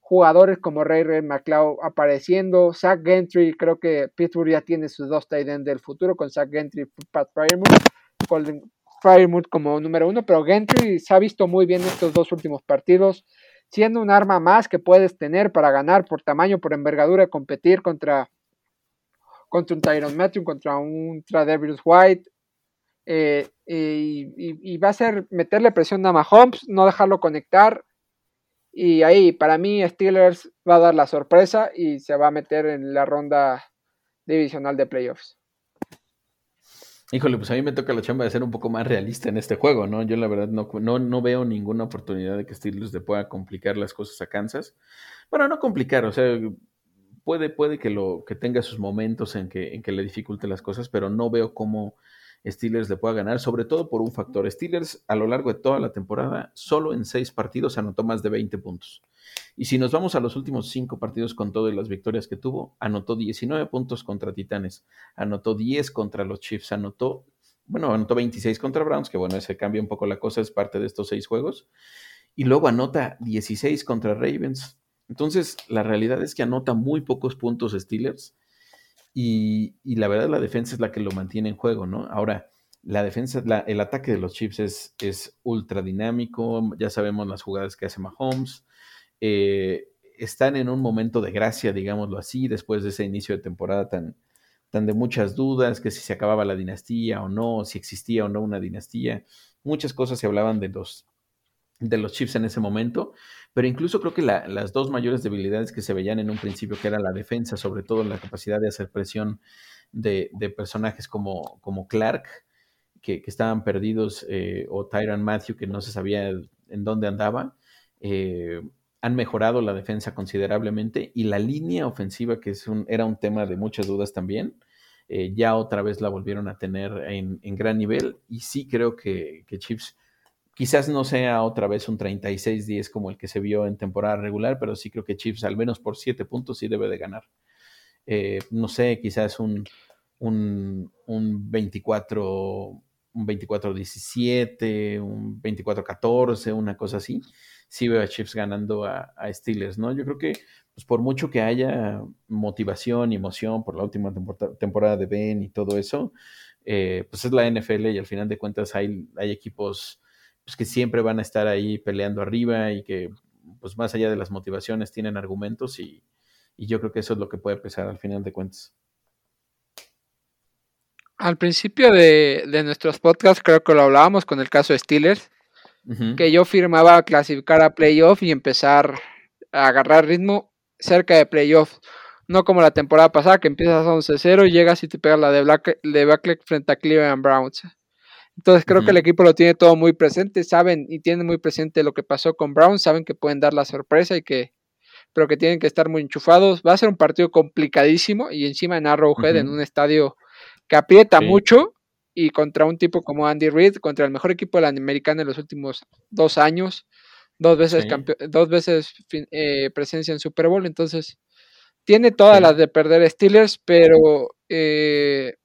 Jugadores como Ray Ray McLeod apareciendo, Zach Gentry, creo que Pittsburgh ya tiene sus dos tight ends del futuro con Zach Gentry y Pat Fryermuth, Fryermuth como número uno, pero Gentry se ha visto muy bien estos dos últimos partidos, siendo un arma más que puedes tener para ganar por tamaño, por envergadura, competir contra, contra un Tyron Matthew, contra un Travis White, eh, y, y, va a ser meterle presión a Mahomes, no dejarlo conectar, y ahí, para mí, Steelers va a dar la sorpresa y se va a meter en la ronda divisional de playoffs. Híjole, pues a mí me toca la chamba de ser un poco más realista en este juego, ¿no? Yo la verdad no, no, veo ninguna oportunidad de que Steelers le pueda complicar las cosas a Kansas. Bueno, no complicar, o sea, puede, puede que, lo, que tenga sus momentos en que, en que le dificulte las cosas, pero no veo cómo Steelers le pueda ganar, sobre todo por un factor. Steelers a lo largo de toda la temporada, solo en seis partidos anotó más de 20 puntos. Y si nos vamos a los últimos cinco partidos con todas las victorias que tuvo, anotó 19 puntos contra Titanes, anotó 10 contra los Chiefs, anotó, bueno, anotó 26 contra Browns, que bueno, ese cambia un poco la cosa, es parte de estos seis juegos. Y luego anota 16 contra Ravens. Entonces, la realidad es que anota muy pocos puntos Steelers y, la verdad, la defensa es la que lo mantiene en juego, ¿no? Ahora, la defensa, el ataque de los Chiefs es, es ultra dinámico. Ya sabemos las jugadas que hace Mahomes. Eh, están en un momento de gracia, digámoslo así, después de ese inicio de temporada tan, tan de muchas dudas, que si se acababa la dinastía o no, si existía o no una dinastía. Muchas cosas se hablaban de los, de los Chiefs en ese momento, pero incluso creo que las dos mayores debilidades que se veían en un principio, que era la defensa, sobre todo la capacidad de hacer presión de, personajes como, como Clark, que, estaban perdidos, eh, o Tyron Matthew, que no se sabía en dónde andaba, eh, han mejorado la defensa considerablemente y la línea ofensiva, que es un, era un tema de muchas dudas también, eh, ya otra vez la volvieron a tener en, gran nivel y sí creo que, que Chiefs Quizás no sea otra vez un 36-10 como el que se vio en temporada regular, pero sí creo que Chiefs, al menos por 7 puntos, sí debe de ganar. Eh, no sé, quizás un, un, un 24 un 24-17, un 24-14, una cosa así, sí veo a Chiefs ganando a, Steelers, ¿no? Yo creo que, pues por mucho que haya motivación y emoción por la última temporada de Ben y todo eso, eh, pues es la NFL y al final de cuentas hay, hay equipos pues, que siempre van a estar ahí peleando arriba y que, pues más allá de las motivaciones, tienen argumentos y, yo creo que eso es lo que puede pesar al final de cuentas. Al principio de, nuestros podcasts creo que lo hablábamos con el caso de Steelers, que yo firmaba clasificar a playoff y empezar a agarrar ritmo cerca de playoff. No como la temporada pasada que empiezas a 11-0 y llegas y te pegas la de Black, de frente a Cleveland Browns. Entonces creo que el equipo lo tiene todo muy presente, saben y tienen muy presente lo que pasó con Brown, saben que pueden dar la sorpresa y que, pero que tienen que estar muy enchufados. Va a ser un partido complicadísimo y encima en Arrowhead, en un estadio que aprieta mucho y contra un tipo como Andy Reid, contra el mejor equipo de la americana en los últimos dos años, dos veces, dos veces eh, presencia en Super Bowl, entonces tiene todas las de perder Steelers, pero eh,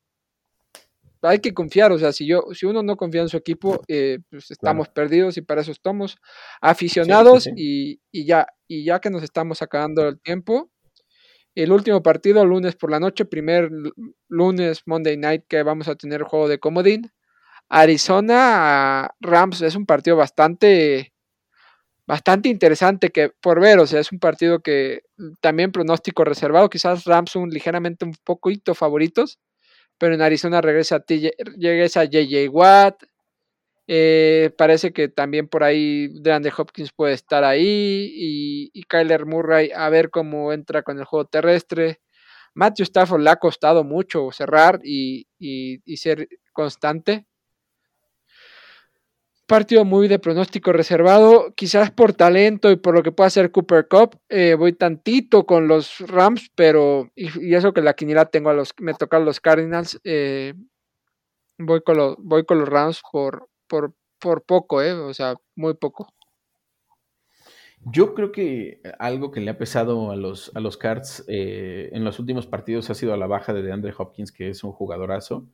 hay que confiar, o sea, si yo, si uno no confía en su equipo, eh, pues estamos perdidos y para eso estamos. Aficionados Y, ya, y ya que nos estamos acabando el tiempo, el último partido, lunes por la noche, primer lunes, Monday night, que vamos a tener juego de comodín. Arizona Rams es un partido bastante bastante interesante que por ver, o sea, es un partido que también pronóstico reservado, quizás Rams son ligeramente un poquito favoritos, pero en Arizona regresa, regresa JJ Watt. Eh, parece que también por ahí DeAndre Hopkins puede estar ahí y, Kyler Murray a ver cómo entra con el juego terrestre. Matthew Stafford le ha costado mucho cerrar y ser constante partido muy de pronóstico reservado, quizás por talento y por lo que pueda hacer Cooper Cup. Eh, voy tantito con los Rams, pero y, eso que la quiniela tengo a los, me tocan los Cardinals. Eh, Voy con los, voy con los Rams por, por, por poco, ¿eh? O sea, muy poco. Yo creo que algo que le ha pesado a los, a los Cards eh, en los últimos partidos ha sido la baja de DeAndre Hopkins, que es un jugadorazo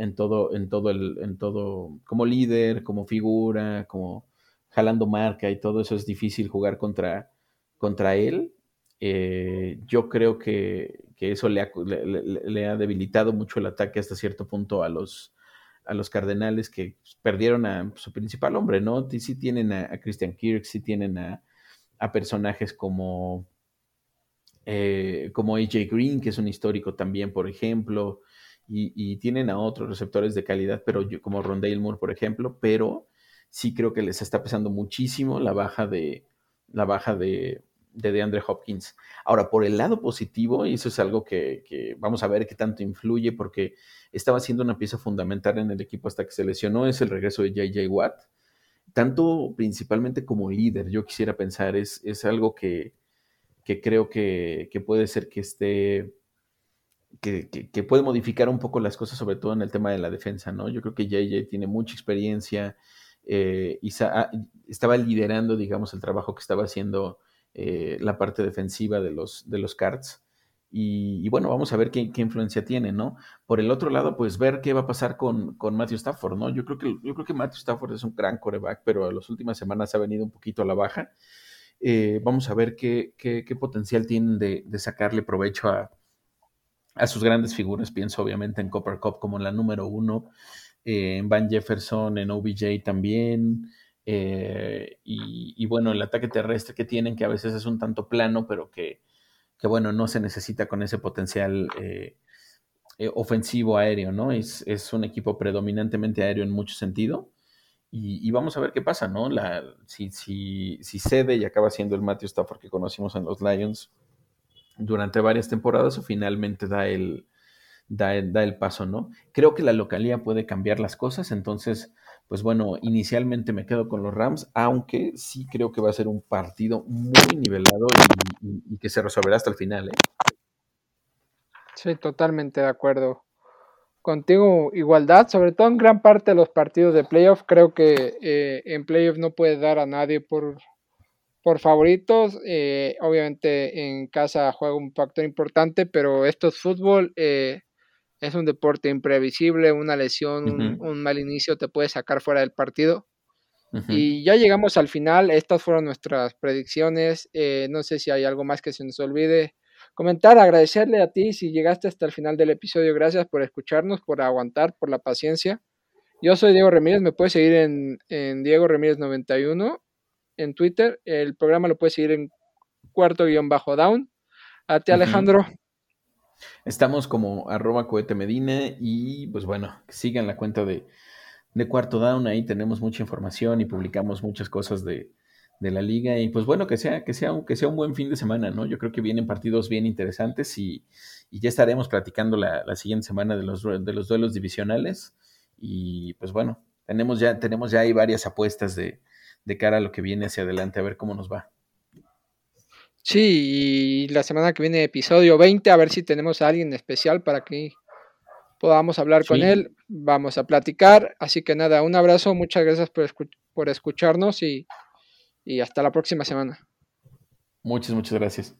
en todo, en todo el, en todo, como líder, como figura, como jalando marca y todo eso es difícil jugar contra, contra él. Eh, yo creo que, eso le ha, le, ha, debilitado mucho el ataque hasta cierto punto a los, a los Cardenales que perdieron a su principal hombre, ¿no? Sí tienen a, Christian Kirk, sí tienen a, personajes como, eh, como AJ Green, que es un histórico también, por ejemplo, y, tienen a otros receptores de calidad, pero yo, como Rondale Moore, por ejemplo, pero sí creo que les está pesando muchísimo la baja de la baja de, de DeAndre Hopkins. Ahora, por el lado positivo, y eso es algo que, vamos a ver qué tanto influye, porque estaba siendo una pieza fundamental en el equipo hasta que se lesionó, es el regreso de JJ Watt. Tanto principalmente como líder, yo quisiera pensar, es, es algo que, que creo que, que, puede ser que esté que, puede modificar un poco las cosas, sobre todo en el tema de la defensa, ¿no? Yo creo que JJ tiene mucha experiencia eh, y ah, estaba liderando, digamos, el trabajo que estaba haciendo eh, la parte defensiva de los, de los Cards. Y, bueno, vamos a ver qué, influencia tiene, ¿no? Por el otro lado, pues ver qué va a pasar con, con, Matthew Stafford, ¿no? Yo creo, que, yo creo que Matthew Stafford es un gran coreback, pero en las últimas semanas ha venido un poquito a la baja. Eh, vamos a ver qué, qué, potencial tienen de, de sacarle provecho a, a sus grandes figuras. Pienso obviamente en Copper Cup como la número uno, eh, en Van Jefferson, en OBJ también. Eh, y, bueno, el ataque terrestre que tienen, que a veces es un tanto plano, pero que, bueno, no se necesita con ese potencial eh, ofensivo aéreo, ¿no? Es, es, un equipo predominantemente aéreo en mucho sentido. Y, vamos a ver qué pasa, ¿no? La, si, si, si cede y acaba siendo el Matthew Stafford que conocimos en los Lions, durante varias temporadas o finalmente da el, da, el paso, ¿no? Creo que la localía puede cambiar las cosas, entonces, pues bueno, inicialmente me quedo con los Rams, aunque sí creo que va a ser un partido muy nivelado y, que se resolverá hasta el final. ¿eh? Sí, totalmente de acuerdo contigo. Igualdad, sobre todo en gran parte de los partidos de playoff, creo que eh, en playoff no puede dar a nadie por por favoritos, eh, obviamente en casa juega un factor importante, pero esto es fútbol, eh, es un deporte imprevisible, una lesión, un, mal inicio te puede sacar fuera del partido. Y ya llegamos al final, estas fueron nuestras predicciones, eh, no sé si hay algo más que se nos olvide. Comentar, agradecerle a ti si llegaste hasta el final del episodio, gracias por escucharnos, por aguantar, por la paciencia. Yo soy Diego Ramírez, me puedes seguir en, en Diego Ramírez 91 en Twitter. El programa lo puedes seguir en cuarto guion bajo down. A ti, Alejandro. Estamos como arroba cohete medina y pues bueno, sigan la cuenta de, cuarto down. Ahí tenemos mucha información y publicamos muchas cosas de, la liga. Y pues bueno, que sea, que sea, que sea un buen fin de semana, ¿no? Yo creo que vienen partidos bien interesantes y, ya estaremos platicando la, siguiente semana de los, de los duelos divisionales. Y pues bueno, tenemos ya, tenemos ya ahí varias apuestas de, de cara a lo que viene hacia adelante, a ver cómo nos va. Sí, y la semana que viene episodio 20, a ver si tenemos a alguien especial para que podamos hablar con él, vamos a platicar, así que nada, un abrazo, muchas gracias por, por escucharnos y, y hasta la próxima semana. Muchas, muchas gracias.